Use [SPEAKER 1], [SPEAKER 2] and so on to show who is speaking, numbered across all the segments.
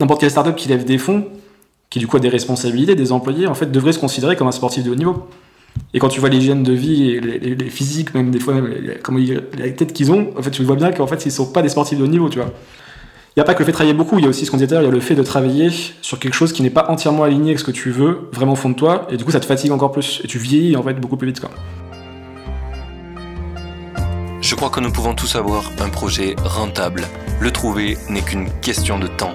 [SPEAKER 1] n'importe quelle startup qui lève des fonds, qui du coup a des responsabilités, des employés, en fait, devrait se considérer comme un sportif de haut niveau. Et quand tu vois l'hygiène de vie, et les, physiques, même des fois, même, la tête qu'ils ont, en fait, tu vois bien qu'en fait, ils sont pas des sportifs de haut niveau, tu vois. Il n'y a pas que le fait de travailler beaucoup, il y a aussi ce qu'on disait il y a le fait de travailler sur quelque chose qui n'est pas entièrement aligné avec ce que tu veux, vraiment au fond de toi, et du coup, ça te fatigue encore plus, et tu vieillis en fait beaucoup plus vite, quoi.
[SPEAKER 2] Je crois que nous pouvons tous avoir un projet rentable. Le trouver n'est qu'une question de temps.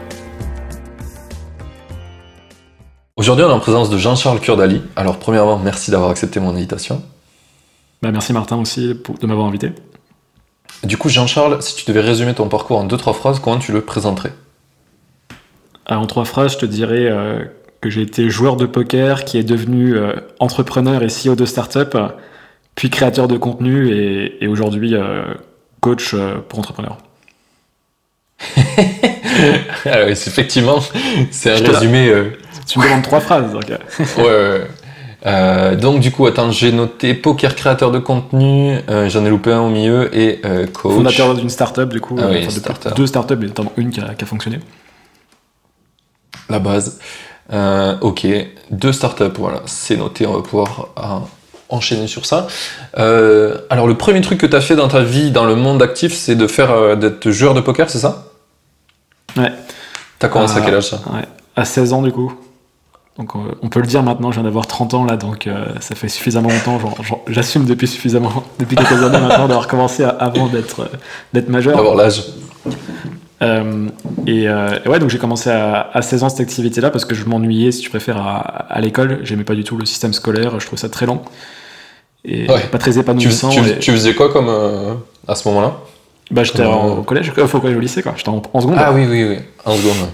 [SPEAKER 2] Aujourd'hui, on est en présence de Jean-Charles Kurdali. Alors, premièrement, merci d'avoir accepté mon invitation.
[SPEAKER 1] Bah, merci Martin aussi de m'avoir invité.
[SPEAKER 2] Du coup, Jean-Charles, si tu devais résumer ton parcours en deux, trois phrases, comment tu le présenterais?
[SPEAKER 1] En trois phrases, je te dirais euh, que j'ai été joueur de poker qui est devenu euh, entrepreneur et CEO de start-up, puis créateur de contenu et, aujourd'hui euh, coach pour entrepreneurs.
[SPEAKER 2] Alors, effectivement, c'est un résumé.
[SPEAKER 1] Tu me demandes trois phrases. Donc.
[SPEAKER 2] ouais, ouais. Euh, donc du coup, attends, j'ai noté poker créateur de contenu, euh, j'en ai loupé un au milieu et euh, coach.
[SPEAKER 1] Fondateur d'une startup du coup,
[SPEAKER 2] ah oui,
[SPEAKER 1] startup. deux startups, notamment une qui a, qui a, fonctionné.
[SPEAKER 2] La base. ok, deux startups, voilà, c'est noté, on va pouvoir enchaîner sur ça. alors le premier truc que tu as fait dans ta vie, dans le monde actif, c'est de faire d'être joueur de poker, c'est ça?
[SPEAKER 1] Ouais.
[SPEAKER 2] T'as commencé à quel âge ça?
[SPEAKER 1] Ouais, à 16 ans du coup. Donc on peut le dire maintenant, je viens d'avoir 30 ans là, donc euh, ça fait suffisamment longtemps, j'assume depuis suffisamment, depuis quelques années maintenant d'avoir commencé avant d'être euh, majeur.
[SPEAKER 2] D'avoir l'âge.
[SPEAKER 1] Euh, et, ouais, donc j'ai commencé à, 16 ans cette activité-là parce que je m'ennuyais, si tu préfères, à, l'école. J'aimais pas du tout le système scolaire, je trouvais ça très lent et pas très épanouissant.
[SPEAKER 2] Tu, faisais quoi comme à ce moment-là?
[SPEAKER 1] Bah j'étais au collège, au collège au lycée quoi. J'étais en, en, seconde.
[SPEAKER 2] Ah oui oui oui, en seconde.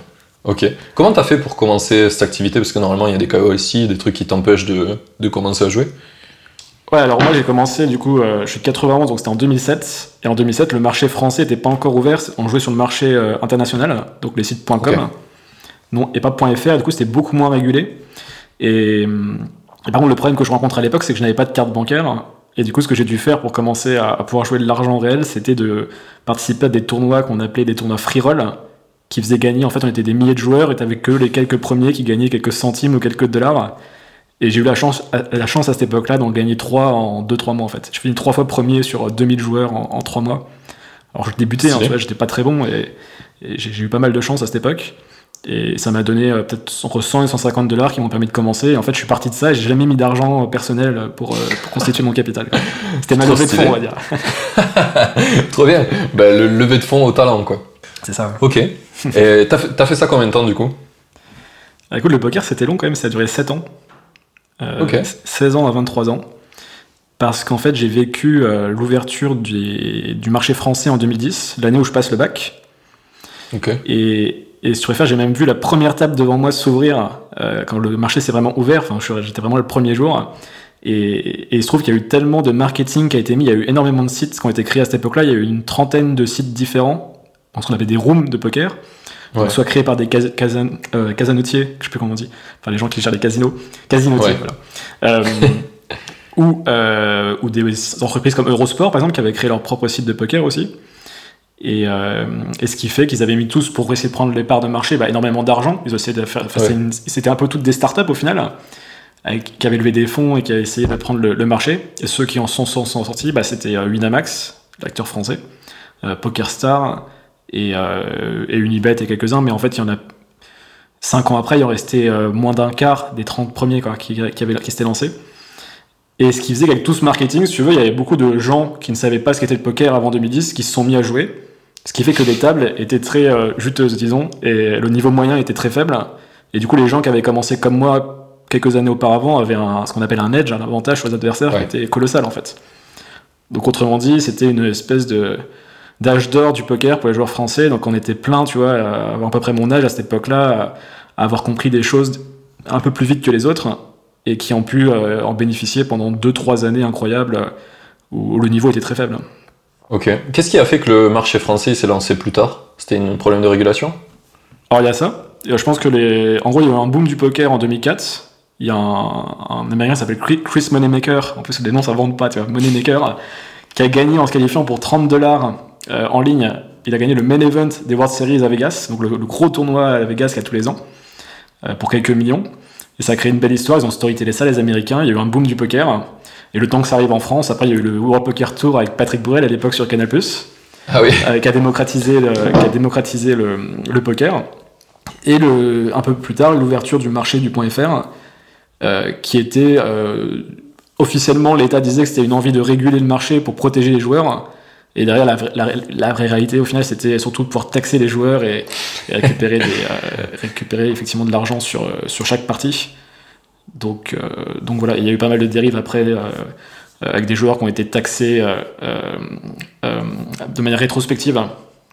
[SPEAKER 2] Ok. Comment t'as fait pour commencer cette activité? Parce que normalement, il y a des KO ici, des trucs qui t'empêchent de, de, commencer à jouer.
[SPEAKER 1] Ouais, alors moi j'ai commencé, du coup, euh, je suis de 91, donc c'était en 2007. Et en 2007, le marché français n'était pas encore ouvert, on jouait sur le marché euh, international, donc les sites .com, non, et pas .fr, du coup c'était beaucoup moins régulé. Et, par contre, le problème que je rencontre à l'époque, c'est que je n'avais pas de carte bancaire. Et du coup, ce que j'ai dû faire pour commencer à, à pouvoir jouer de l'argent réel, c'était de participer à des tournois qu'on appelait des tournois free roll qui faisait gagner, en fait, on était des milliers de joueurs et t'avais que les quelques premiers qui gagnaient quelques centimes ou quelques dollars. Et j'ai eu la chance, la chance à cette époque-là d'en gagner 3 en 2-3 mois en fait. Je finis 3 fois premier sur 2000 joueurs en, en 3 mois. Alors je débutais, hein, j'étais pas très bon et, j'ai eu pas mal de chance à cette époque. Et ça m'a donné euh, peut-être entre 100 et 150 dollars qui m'ont permis de commencer. Et en fait, je suis parti de ça et j'ai jamais mis d'argent personnel pour, euh, pour constituer mon capital. C'était ma levée de fonds, on va dire.
[SPEAKER 2] Trop bien. Bah, le levée de fonds au talent, quoi.
[SPEAKER 1] C'est ça.
[SPEAKER 2] Ok. Et t'as fait, fait, ça combien de temps du coup?
[SPEAKER 1] Ah, Écoute, le poker c'était long quand même, ça a duré 7 ans. Euh, 16 ans à 23 ans. Parce qu'en fait, j'ai vécu euh, l'ouverture du, du, marché français en 2010, l'année où je passe le bac.
[SPEAKER 2] Ok.
[SPEAKER 1] Et, et si tu préfères, j'ai même vu la première table devant moi s'ouvrir euh, quand le marché s'est vraiment ouvert. Enfin, j'étais vraiment le premier jour. Et, et il se trouve qu'il y a eu tellement de marketing qui a été mis, il y a eu énormément de sites qui ont été créés à cette époque-là. Il y a eu une trentaine de sites différents ce qu'on appelle des rooms de poker, soit créés par des casan, euh, casanotiers, je sais plus comment on dit, enfin les gens qui gèrent les casinos, casinotiers, voilà. Euh, ou, euh, ou des entreprises comme Eurosport, par exemple, qui avaient créé leur propre site de poker aussi. Et, et ce qui fait qu'ils avaient mis tous, pour essayer de prendre les parts de marché, bah, énormément d'argent. Ils essayaient de faire. C'était un peu toutes des startups au final, qui avaient levé des fonds et qui avaient essayé de prendre le, marché. Et ceux qui en sont, sont, sortis, bah, c'était Winamax, l'acteur français, PokerStar, et, euh, et Unibet et quelques-uns, mais en fait, il y en a 5 ans après, il en restait euh, moins d'un quart des 30 premiers quoi, qui, qui, avaient, qui s'étaient lancés. Et ce qui faisait qu'avec tout ce marketing, si tu veux, il y avait beaucoup de gens qui ne savaient pas ce qu'était le poker avant 2010 qui se sont mis à jouer. Ce qui fait que les tables étaient très euh, juteuses, disons, et le niveau moyen était très faible. Et du coup, les gens qui avaient commencé comme moi quelques années auparavant avaient un, ce qu'on appelle un edge, un avantage sur les adversaires qui était colossal en fait. Donc autrement dit, c'était une espèce de, d'âge d'or du poker pour les joueurs français. Donc on était plein, tu vois, à, à peu près mon âge à cette époque-là, avoir compris des choses un peu plus vite que les autres et qui ont pu en bénéficier pendant 2-3 années incroyables où le niveau était très faible.
[SPEAKER 2] Ok. Qu'est-ce qui a fait que le marché français s'est lancé plus tard? C'était un problème de régulation?
[SPEAKER 1] Alors il y a ça. Je pense que les. En gros, il y a eu un boom du poker en 2004. Il y a un, américain qui s'appelle Chris Moneymaker. En plus, les noms ça vend pas, tu vois. Moneymaker, qui a gagné en se qualifiant pour 30 dollars euh, en ligne. Il a gagné le main event des World Series à Vegas, donc le, gros tournoi à Vegas qu'il y a tous les ans, euh, pour quelques millions. Et ça a créé une belle histoire. Ils ont storytellé ça, les Américains. Il y a eu un boom du poker. Et le temps que ça arrive en France, après il y a eu le World Poker Tour avec Patrick Bourrel à l'époque sur Canal+.
[SPEAKER 2] Ah oui.
[SPEAKER 1] Euh, qui a démocratisé le, qui a démocratisé le, poker. Et le, un peu plus tard, l'ouverture du marché du point .fr, qui était officiellement l'État disait que c'était une envie de réguler le marché pour protéger les joueurs. Et derrière, la, la, vraie réalité, au final, c'était surtout de pouvoir taxer les joueurs et, récupérer, récupérer effectivement de l'argent sur, sur chaque partie. Donc, euh, donc voilà, il y a eu pas mal de dérives après euh, euh, avec des joueurs qui ont été taxés de manière rétrospective.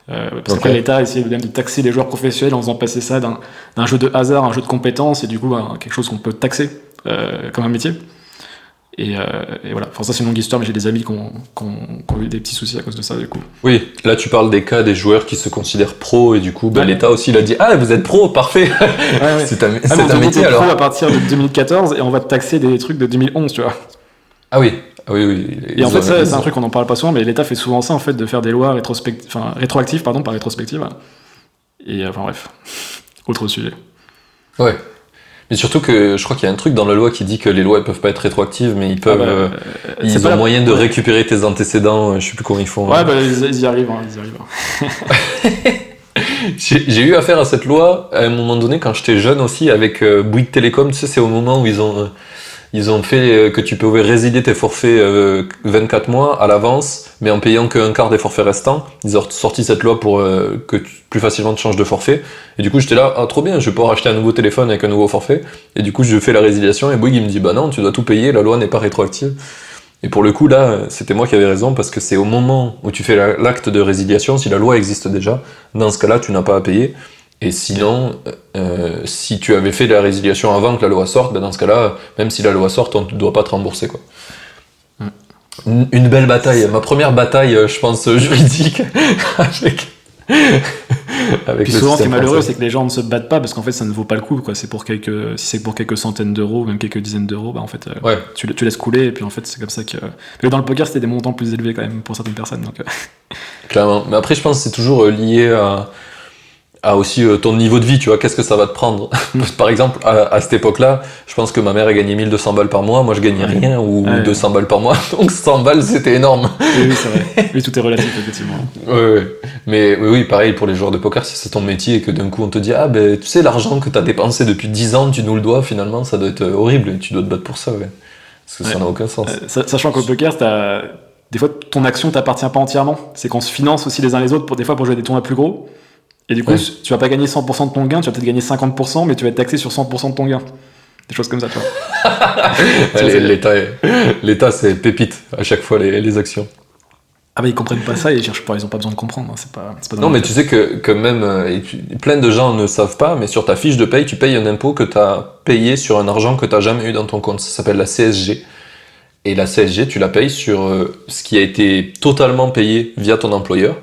[SPEAKER 1] parce que l'État a essayé de taxer les joueurs professionnels en faisant passer ça d'un jeu de hasard à un jeu de compétences et du coup bah, quelque chose qu'on peut taxer comme un métier. Et, voilà, enfin, ça c'est une longue histoire, mais j'ai des amis qui ont, eu des petits soucis à cause de ça du coup.
[SPEAKER 2] Oui, là tu parles des cas des joueurs qui se considèrent pro et du coup bah, l'État aussi il a dit Ah, vous êtes pro, parfait C'est un,
[SPEAKER 1] ah, métier alors. pro à partir de 2014 et on va te taxer des trucs de 2011, tu vois.
[SPEAKER 2] Ah oui, ah oui, oui.
[SPEAKER 1] Et en fait, c'est un truc qu'on n'en parle pas souvent, mais l'État fait souvent ça en fait de faire des lois enfin, rétroactives, pardon, pas rétrospectives. Et enfin bref, autre sujet.
[SPEAKER 2] Ouais. Mais surtout que je crois qu'il y a un truc dans la loi qui dit que les lois ne peuvent pas être rétroactives, mais ils peuvent. Ah bah, euh, ils ont moyen de récupérer tes antécédents. Euh, je sais plus comment ils font.
[SPEAKER 1] Ouais, bah, ils, y arrivent. Hein, ils y arrivent.
[SPEAKER 2] J'ai eu affaire à cette loi à un moment donné quand j'étais jeune aussi avec euh, Bouygues Télécom. Tu sais, c'est au moment où ils ont euh, ils ont fait euh, que tu pouvais résilier tes forfaits 24 euh, mois à l'avance, mais en payant qu'un quart des forfaits restants. Ils ont sorti cette loi pour euh, que plus facilement tu changes de forfait. Et du coup, j'étais là, ah trop bien, je vais pouvoir acheter un nouveau téléphone avec un nouveau forfait. Et du coup, je fais la résiliation et Bouygues il me dit, bah non, tu dois tout payer, la loi n'est pas rétroactive. Et pour le coup, là, c'était moi qui avais raison parce que c'est au moment où tu fais l'acte de résiliation, si la loi existe déjà, dans ce cas-là, tu n'as pas à payer. Et sinon, euh, si tu avais fait la résiliation avant que la loi sorte, ben dans ce cas-là, même si la loi sorte, on ne doit pas te rembourser. Quoi. Mm. Une belle bataille, ma première bataille, euh, je pense, juridique avec.
[SPEAKER 1] avec Puis souvent, ce qui est malheureux, c'est que les gens ne se battent pas parce qu'en fait, ça ne vaut pas le coup. Quoi. C'est pour quelques, si c'est pour quelques centaines d'euros, même quelques dizaines d'euros, bah, en fait, euh, tu, tu, laisses couler. Et puis en fait, c'est comme ça que. Mais dans le poker, c'était des montants plus élevés quand même pour certaines personnes. Donc,
[SPEAKER 2] Clairement. Mais après, je pense que c'est toujours lié à à aussi euh, ton niveau de vie, tu vois, qu'est-ce que ça va te prendre Par exemple, à, cette époque-là, je pense que ma mère a gagné 1200 balles par mois, moi je gagnais rien, ou 200 balles par mois, donc 100 balles c'était énorme.
[SPEAKER 1] Oui, c'est vrai. Oui, tout est relatif, effectivement.
[SPEAKER 2] Oui, Mais oui, pareil pour les joueurs de poker, si c'est ton métier et que d'un coup on te dit, ah ben tu sais, l'argent que tu as dépensé depuis 10 ans, tu nous le dois, finalement, ça doit être horrible, et tu dois te battre pour ça, ouais. Parce que ça n'a aucun sens.
[SPEAKER 1] Euh, sachant qu'au poker, des fois ton action t'appartient pas entièrement, c'est qu'on se finance aussi les uns les autres pour des fois pour jouer des tournois plus gros. Et du coup, tu vas pas gagner 100% de ton gain, tu vas peut-être gagner 50%, mais tu vas être taxé sur 100% de ton gain. Des choses comme ça, tu
[SPEAKER 2] vois. L'État, c'est pépite à chaque fois les, actions.
[SPEAKER 1] Ah bah ils comprennent pas ça et ils cherchent pas, ils ont pas besoin de comprendre. Hein, c'est pas,
[SPEAKER 2] non mais tu sais que, que même euh, plein de gens ne savent pas, mais sur ta fiche de paye, tu payes un impôt que tu as payé sur un argent que tu jamais eu dans ton compte. Ça s'appelle la CSG. Et la CSG, tu la payes sur euh, ce qui a été totalement payé via ton employeur.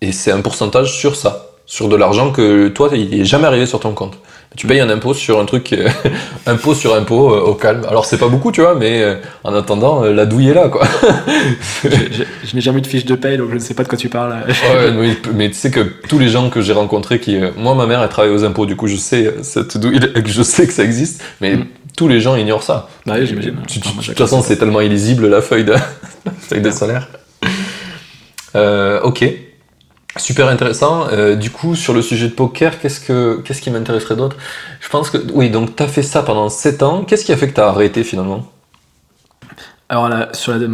[SPEAKER 2] Et c'est un pourcentage sur ça sur de l'argent que toi, il n'est jamais arrivé sur ton compte. Tu payes un impôt sur un truc, euh, impôt sur impôt euh, au calme. Alors c'est pas beaucoup, tu vois, mais euh, en attendant, la douille est là, quoi.
[SPEAKER 1] je n'ai jamais eu de fiche de paye, donc je ne sais pas de quoi tu parles.
[SPEAKER 2] ouais, mais, tu sais que tous les gens que j'ai rencontrés, qui, moi, ma mère, elle travaille aux impôts, du coup, je sais cette douille, je sais que ça existe, mais mm. tous les gens ignorent ça.
[SPEAKER 1] Bah oui, j'imagine.
[SPEAKER 2] De toute façon, c'est tellement illisible la feuille de, la feuille de salaire. ok. Super intéressant. Euh, du coup, sur le sujet de poker, qu'est-ce, que, qu'est-ce qui m'intéresserait d'autre? Je pense que, oui, donc tu as fait ça pendant 7 ans. Qu'est-ce qui a fait que tu as arrêté finalement?
[SPEAKER 1] Alors, là, sur la, oui,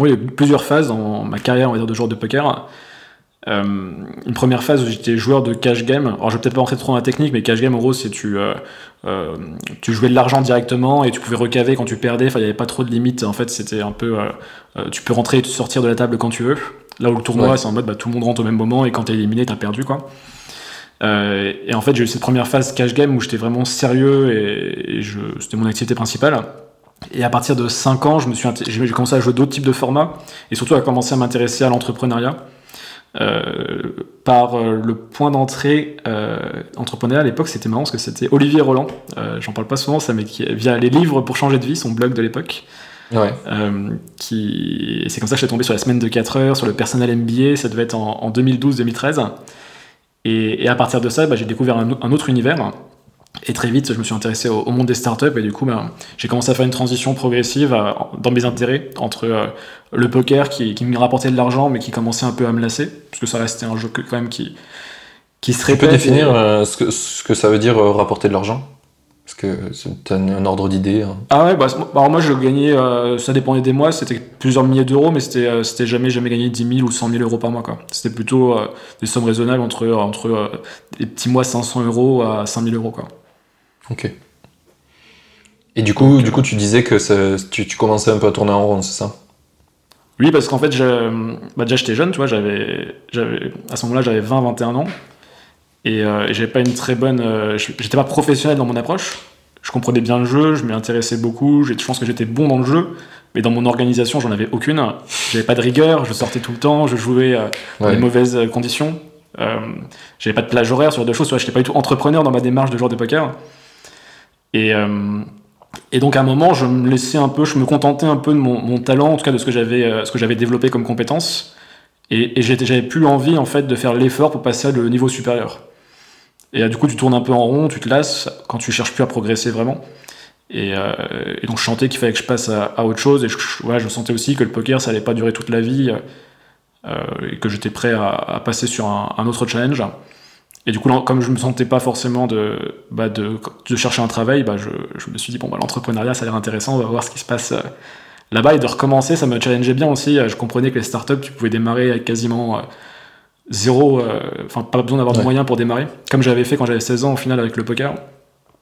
[SPEAKER 1] il y a eu plusieurs phases dans ma carrière, on va dire, de joueur de poker. Euh, une première phase où j'étais joueur de cash game. Alors, je vais peut-être pas rentrer trop dans la technique, mais cash game, en gros, c'est tu, euh, tu jouais de l'argent directement et tu pouvais recaver quand tu perdais. Enfin, il n'y avait pas trop de limites. En fait, c'était un peu. tu peux rentrer et sortir de la table quand tu veux. Là où le tournoi, c'est en mode bah, tout le monde rentre au même moment et quand t'es éliminé, t'as perdu quoi. Euh, et en fait, j'ai eu cette première phase cash game où j'étais vraiment sérieux et, je, c'était mon activité principale. Et à partir de 5 ans, je me suis j'ai commencé à jouer d'autres types de formats et surtout à commencer à m'intéresser à l'entrepreneuriat. Euh, par euh, le point d'entrée euh, entrepreneurial à l'époque, c'était marrant parce que c'était Olivier Roland. J'en parle pas souvent, ça, mais qui, via les livres pour changer de vie, son blog de l'époque.
[SPEAKER 2] Ouais.
[SPEAKER 1] Euh, qui... C'est comme ça que je suis tombé sur la semaine de 4 heures, sur le personnel MBA, ça devait être en, en 2012-2013. Et, et, à partir de ça, bah, j'ai découvert un, un, autre univers. Et très vite, je me suis intéressé au, au monde des startups et du coup, bah, j'ai commencé à faire une transition progressive à, dans mes intérêts entre euh, le poker qui, qui, me rapportait de l'argent mais qui commençait un peu à me lasser, parce que ça restait un jeu que, quand même qui, qui se répète.
[SPEAKER 2] Tu peux définir et... euh, ce, que, ce que ça veut dire euh, rapporter de l'argent? Parce que c'est un, un, ordre d'idée. Hein.
[SPEAKER 1] Ah ouais, bah, alors moi je gagnais, euh, ça dépendait des mois, c'était plusieurs milliers d'euros, mais c'était euh, c'était jamais, jamais gagné 10 000 ou 100 000 euros par mois. C'était plutôt euh, des sommes raisonnables entre, entre des petits mois 500 euros à 5 000 euros. Quoi.
[SPEAKER 2] Ok. Et du coup, du coup, tu disais que tu, tu, commençais un peu à tourner en rond, c'est ça?
[SPEAKER 1] Oui, parce qu'en fait, bah déjà j'étais jeune, tu vois, j'avais, à ce moment-là, j'avais 20-21 ans. Et, euh, et j'avais pas une très bonne. Euh, j'étais pas professionnel dans mon approche. Je comprenais bien le jeu, je m'y intéressais beaucoup, je pense que j'étais bon dans le jeu, mais dans mon organisation, j'en avais aucune. J'avais pas de rigueur, je sortais tout le temps, je jouais euh, dans ouais. les mauvaises conditions. Euh, j'avais pas de plage horaire sur deux choses, je n'étais pas du tout entrepreneur dans ma démarche de joueur de poker. Et, euh, et donc à un moment, je me laissais un peu, je me contentais un peu de mon, mon talent, en tout cas de ce que j'avais, euh, ce que j'avais développé comme compétence. Et, et j'avais plus envie en fait de faire l'effort pour passer à le niveau supérieur. Et euh, du coup, tu tournes un peu en rond, tu te lasses quand tu cherches plus à progresser vraiment. Et, euh, donc je sentais qu'il fallait que je passe à, autre chose. Et je, sentais aussi que le poker, ça allait pas durer toute la vie. Euh, et que j'étais prêt à, passer sur un, autre challenge. Et du coup, comme je me sentais pas forcément de, bah chercher un travail, bah je, me suis dit, bon, bah, l'entrepreneuriat, ça a l'air intéressant, on va voir ce qui se passe là-bas. Et de recommencer, ça me challengeait bien aussi. Je comprenais que les startups, tu pouvais démarrer avec quasiment zéro, enfin, pas besoin d'avoir ouais. de moyens pour démarrer, comme j'avais fait quand j'avais 16 ans au final avec le poker.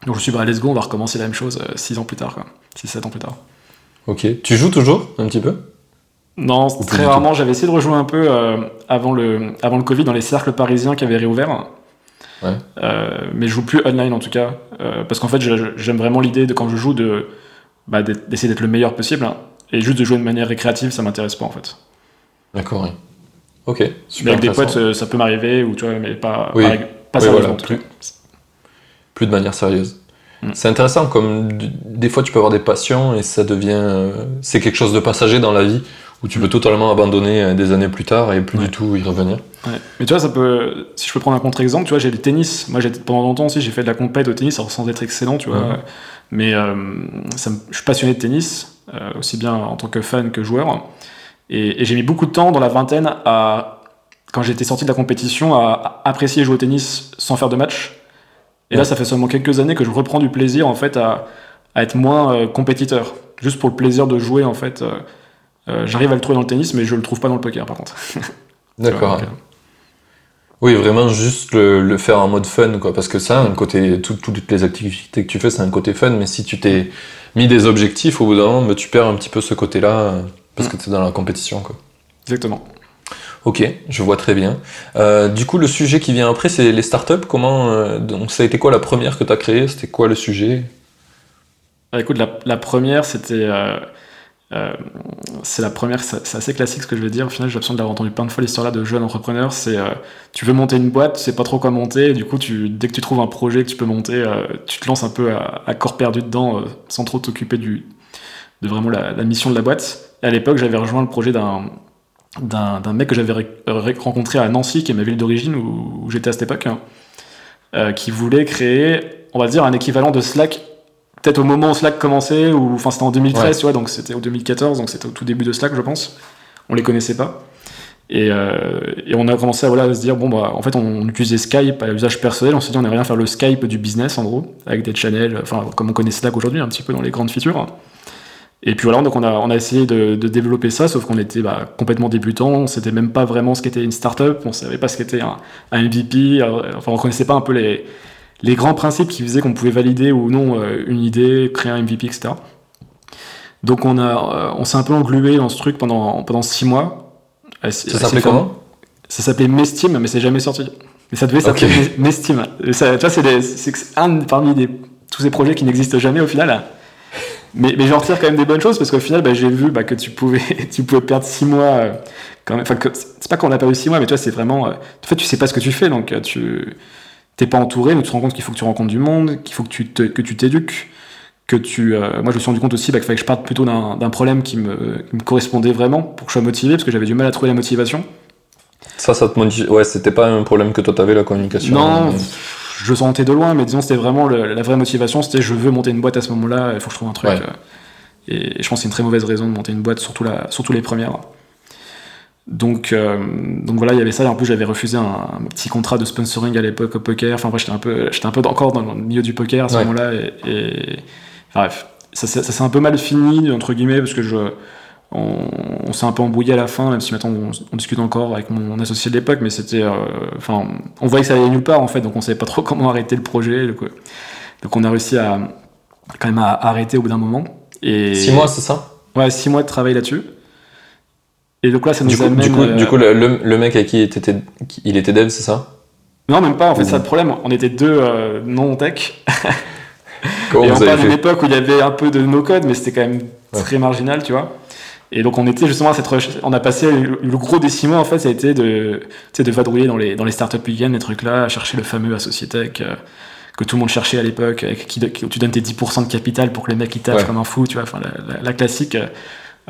[SPEAKER 1] Donc je me suis dit, bah, let's go, on va recommencer la même chose 6 ans plus tard, 6-7 ans plus tard.
[SPEAKER 2] Ok. Tu joues toujours un petit peu?
[SPEAKER 1] Non, très rarement. J'avais essayé de rejouer un peu euh, avant, le, avant le Covid dans les cercles parisiens qui avaient réouvert.
[SPEAKER 2] Ouais.
[SPEAKER 1] Euh, mais je joue plus online en tout cas. Euh, parce qu'en fait, j'aime vraiment l'idée de quand je joue de bah, d'essayer d'être le meilleur possible. Hein, et juste de jouer de manière récréative, ça m'intéresse pas en fait.
[SPEAKER 2] D'accord, oui. Ok,
[SPEAKER 1] super. Mais avec des potes, ça peut m'arriver, ou tu vois, mais pas,
[SPEAKER 2] oui.
[SPEAKER 1] pas, pas
[SPEAKER 2] oui,
[SPEAKER 1] sérieusement.
[SPEAKER 2] Voilà, plus, plus de manière sérieuse. Mm. C'est intéressant, comme des fois tu peux avoir des passions et ça devient. Euh, c'est quelque chose de passager dans la vie où tu peux totalement abandonner des années plus tard et plus
[SPEAKER 1] ouais.
[SPEAKER 2] du tout y revenir.
[SPEAKER 1] Ouais. Mais tu vois, ça peut. Si je peux prendre un contre-exemple, tu vois, j'ai le tennis. Moi, pendant longtemps aussi, j'ai fait de la compète au tennis, alors sans être excellent, tu vois. Mais euh, ça me... je suis passionné de tennis, euh, aussi bien en tant que fan que joueur. Et, et j'ai mis beaucoup de temps dans la vingtaine à. Quand j'étais sorti de la compétition, à apprécier jouer au tennis sans faire de match. Et ouais. là, ça fait seulement quelques années que je reprends du plaisir, en fait, à, à être moins euh, compétiteur. Juste pour le plaisir de jouer, en fait. Euh, euh, J'arrive à le trouver dans le tennis, mais je le trouve pas dans le poker, par contre.
[SPEAKER 2] D'accord. Oui, vraiment juste le, le, faire en mode fun, quoi. Parce que ça, un côté, tout, toutes les activités que tu fais, c'est un côté fun. Mais si tu t'es mis des objectifs, au bout d'un moment, tu perds un petit peu ce côté-là parce que tu es dans la compétition, quoi.
[SPEAKER 1] Exactement.
[SPEAKER 2] Ok, je vois très bien. Euh, du coup, le sujet qui vient après, c'est les startups. Comment euh, donc ça a été quoi la première que tu as créée? C'était quoi le sujet?
[SPEAKER 1] Ah, Écoute, la, la première, c'était euh, c'est la première, c'est assez classique ce que je vais dire. Au final, j'ai l'impression d'avoir entendu plein de fois l'histoire là de jeunes entrepreneurs. C'est euh, tu veux monter une boîte, tu sais pas trop quoi monter. du coup, tu, dès que tu trouves un projet que tu peux monter, euh, tu te lances un peu à, à corps perdu dedans, sans trop t'occuper du de vraiment la, la, mission de la boîte. À l'époque, j'avais rejoint le projet d'un d'un mec que j'avais rencontré à Nancy, qui est ma ville d'origine où, où j'étais à cette époque, hein, euh, qui voulait créer, on va dire, un équivalent de Slack peut-être au moment où Slack commençait, ou enfin c'était en 2013, ouais. tu vois, donc c'était au 2014, donc c'était au tout début de Slack, je pense. On les connaissait pas. Et, euh, et on a commencé à, voilà, à se dire, bon, bah, en fait, on, on utilisait Skype à usage personnel, on s'est dit, on aimerait bien faire le Skype du business, en gros, avec des channels, enfin, comme on connaît Slack aujourd'hui, un petit peu dans les grandes features. Et puis voilà, donc on a, on a essayé de, de développer ça, sauf qu'on était bah, complètement débutant, on savait même pas vraiment ce qu'était une startup, on savait pas ce qu'était un, un, MVP, enfin on connaissait pas un peu les, les grands principes qui faisaient qu'on pouvait valider ou non euh, une idée, créer un MVP, etc. Donc on, a, euh, on s'est un peu englué dans ce truc pendant, pendant six mois.
[SPEAKER 2] Ça s'appelait comment?
[SPEAKER 1] Ça s'appelait Mestim, mais c'est jamais sorti. Mais ça devait s'appeler Mestima. Ça, tu vois, c'est un parmi des, tous ces projets qui n'existent jamais au final. Mais, mais j'en retire quand même des bonnes choses parce qu'au final, bah, j'ai vu bah, que tu pouvais, tu pouvais perdre 6 mois. Euh, quand même. Enfin, c'est pas qu'on a perdu 6 mois, mais tu vois, c'est vraiment. Euh, en fait, tu sais pas ce que tu fais, donc tu t'es pas entouré, donc tu te rends compte qu'il faut que tu rencontres du monde, qu'il faut que tu que tu t'éduques, que tu. moi, je me suis rendu compte aussi bah, qu'il fallait que je parte plutôt d'un problème qui me, qui me, correspondait vraiment pour que je sois motivé, parce que j'avais du mal à trouver la motivation.
[SPEAKER 2] Ça, ça te motive. Ouais, c'était pas un problème que toi t'avais la communication.
[SPEAKER 1] Non, je sentais de loin, mais disons, c'était vraiment la vraie motivation c'était je veux monter une boîte à ce moment-là, il faut que je trouve un truc. Euh, et, je pense que c'est une très mauvaise raison de monter une boîte, surtout, la, surtout les premières. Donc, euh, donc voilà, il y avait ça. Et en plus, j'avais refusé un, petit contrat de sponsoring à l'époque au poker. Enfin, j'étais un peu, j'étais un peu encore dans le milieu du poker à ce moment-là. Et, bref, ça, ça s'est un peu mal fini entre guillemets parce que je, on, s'est un peu embrouillé à la fin, même si maintenant on, discute encore avec mon, associé de l'époque, mais c'était, euh, enfin, on voyait que ça allait nulle part en fait, donc on savait pas trop comment arrêter le projet. Donc, euh, on a réussi à quand même à arrêter au bout d'un moment. Et
[SPEAKER 2] six mois, c'est ça?
[SPEAKER 1] Ouais, six mois de travail là-dessus. Et donc là, ça nous
[SPEAKER 2] du coup,
[SPEAKER 1] amène.
[SPEAKER 2] Du coup, du coup le, le, mec avec qui il était, il était dev, c'est ça?
[SPEAKER 1] Non, même pas. En fait, ça le problème. On était deux euh, non tech.
[SPEAKER 2] Comment
[SPEAKER 1] et
[SPEAKER 2] on
[SPEAKER 1] parle d'une époque où il y avait un peu de no code, mais c'était quand même très marginal, tu vois. Et donc on était justement à cette on a passé le, gros des six mois en fait, ça a été de, de vadrouiller dans les, dans les startups week-end, les trucs là, à chercher le fameux associé tech euh, que tout le monde cherchait à l'époque, qui, où tu donnes tes 10% de capital pour que les mecs ils taffent comme un fou, tu vois, enfin la, classique. Euh,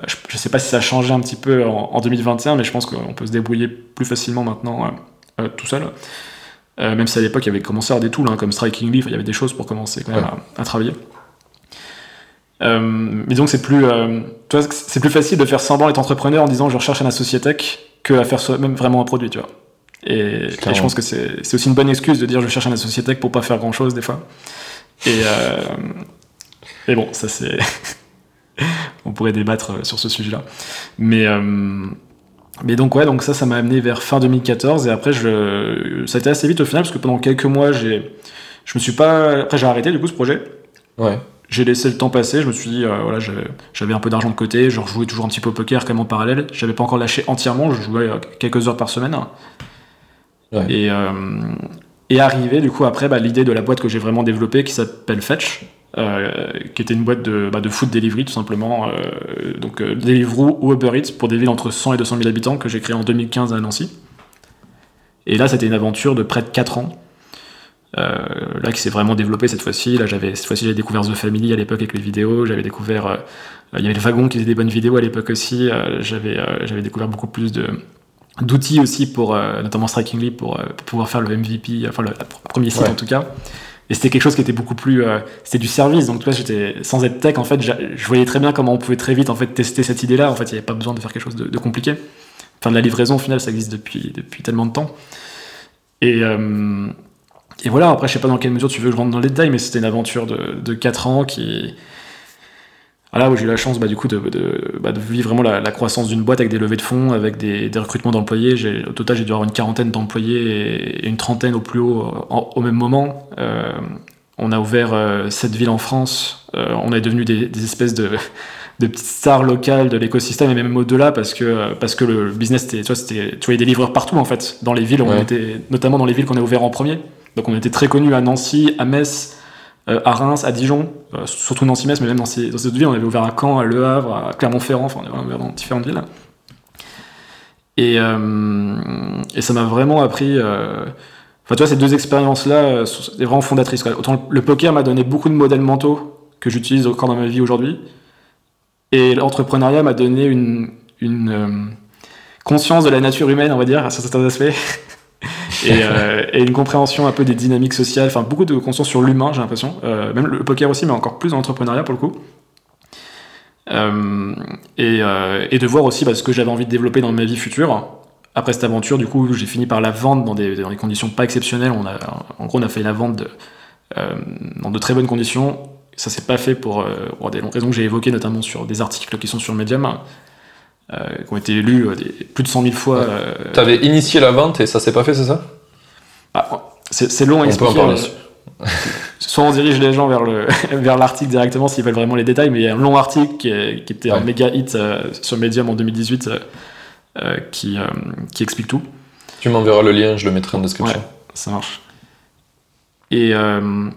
[SPEAKER 1] je, je, sais pas si ça a changé un petit peu en, 2021, mais je pense qu'on peut se débrouiller plus facilement maintenant euh, tout seul. même si à l'époque il y avait commencé à avoir des tools hein, comme Striking Leaf, il y avait des choses pour commencer quand même à travailler. Euh, mais donc c'est plus, euh, c'est plus facile de faire semblant d'être entrepreneur en disant je recherche un associé tech que à faire soi-même vraiment un produit, tu vois. Et, je pense que c'est aussi une bonne excuse de dire je cherche un associé tech pour pas faire grand chose des fois. Et, euh, et bon, ça c'est. On pourrait débattre sur ce sujet-là. Mais, euh, mais donc, ouais, donc ça, ça m'a amené vers fin 2014. Et après, je, ça a été assez vite au final, parce que pendant quelques mois, j'ai, je me suis pas. Après, j'ai arrêté du coup ce projet.
[SPEAKER 2] Ouais
[SPEAKER 1] j'ai laissé le temps passer, je me suis dit, euh, voilà, j'avais un peu d'argent de côté, je jouais toujours un petit peu au poker quand même en parallèle. J'avais pas encore lâché entièrement, je jouais euh, quelques heures par semaine. Et, euh, et arrivé du coup après bah, l'idée de la boîte que j'ai vraiment développée qui s'appelle Fetch, qui était une boîte de, bah, de food delivery tout simplement, donc Deliveroo ou Uber Eats pour des villes entre 100 et 200 000 habitants que j'ai créé en 2015 à Nancy. Et là c'était une aventure de près de 4 ans euh, là qui s'est vraiment développé cette fois-ci. Là, j'avais cette fois-ci, j'avais découvert The Family à l'époque avec les vidéos. J'avais découvert, euh, il y avait le wagon qui faisait des bonnes vidéos à l'époque aussi. Euh, j'avais, j'avais découvert beaucoup plus de d'outils aussi pour, notamment Strikingly pour, pour, pouvoir faire le MVP, enfin le, premier site en tout cas. Et c'était quelque chose qui était beaucoup plus, c'était du service. Donc, tu vois, j'étais sans être tech, en fait, je voyais très bien comment on pouvait très vite en fait tester cette idée-là. En fait, il n'y avait pas besoin de faire quelque chose de, de, compliqué. Enfin, de la livraison, au final, ça existe depuis depuis tellement de temps. Et et voilà, après, je sais pas dans quelle mesure tu veux que je rentre dans les détails, mais c'était une aventure de, de 4 ans qui. Voilà, où j'ai eu la chance bah, du coup de, de, bah, de vivre vraiment la, croissance d'une boîte avec des levées de fonds, avec des, des recrutements d'employés. Au total, j'ai dû avoir une quarantaine d'employés et, une trentaine au plus haut au même moment. Euh, on a ouvert euh, sept villes en France. Euh, on est devenu des, des espèces de, de petites stars locales de l'écosystème et même au-delà parce que parce que le business tu vois, tu voyais des livreurs partout en fait dans les villes où on était notamment dans les villes qu'on a ouvert en premier donc on était très connus à Nancy, à Metz, euh, à Reims, à Dijon, euh, surtout Nancy-Metz, mais même dans ces, dans on avait ouvert à Caen, à Le Havre, à Clermont-Ferrand, enfin on avait ouvert dans différentes villes. Et, euh, ça m'a vraiment appris... Enfin, tu ces deux expériences-là, c'est vraiment fondatrices. Le poker m'a donné beaucoup de modèles mentaux que j'utilise encore dans ma vie aujourd'hui. Et l'entrepreneuriat m'a donné une, une conscience de la nature humaine, on va dire, sur certains aspects, Euh, et, une compréhension un peu des dynamiques sociales, enfin beaucoup de conscience sur l'humain, j'ai l'impression. Euh, même le poker aussi, mais encore plus l'entrepreneuriat pour le coup. Euh, et, de voir aussi bah, ce que j'avais envie de développer dans ma vie future. Après cette aventure, du coup, j'ai fini par la vendre dans des, dans des, conditions pas exceptionnelles. On a, en gros, on a fait la vente dans de très bonnes conditions. Ça s'est pas fait pour, pour des raisons que j'ai évoquées, notamment sur des articles qui sont sur Medium. Euh, qui ont été élus euh, plus de 100 000 fois. Euh,
[SPEAKER 2] tu avais initié la vente et ça s'est pas fait, c'est ça?
[SPEAKER 1] Ah, C'est long à expliquer. Soit on dirige les gens vers le vers l'article directement s'ils veulent vraiment les détails, mais il y a un long article qui, était un méga hit sur Medium en 2018 qui, qui explique tout.
[SPEAKER 2] Tu m'enverras le lien, je le mettrai en description.
[SPEAKER 1] Ça marche. Et, euh,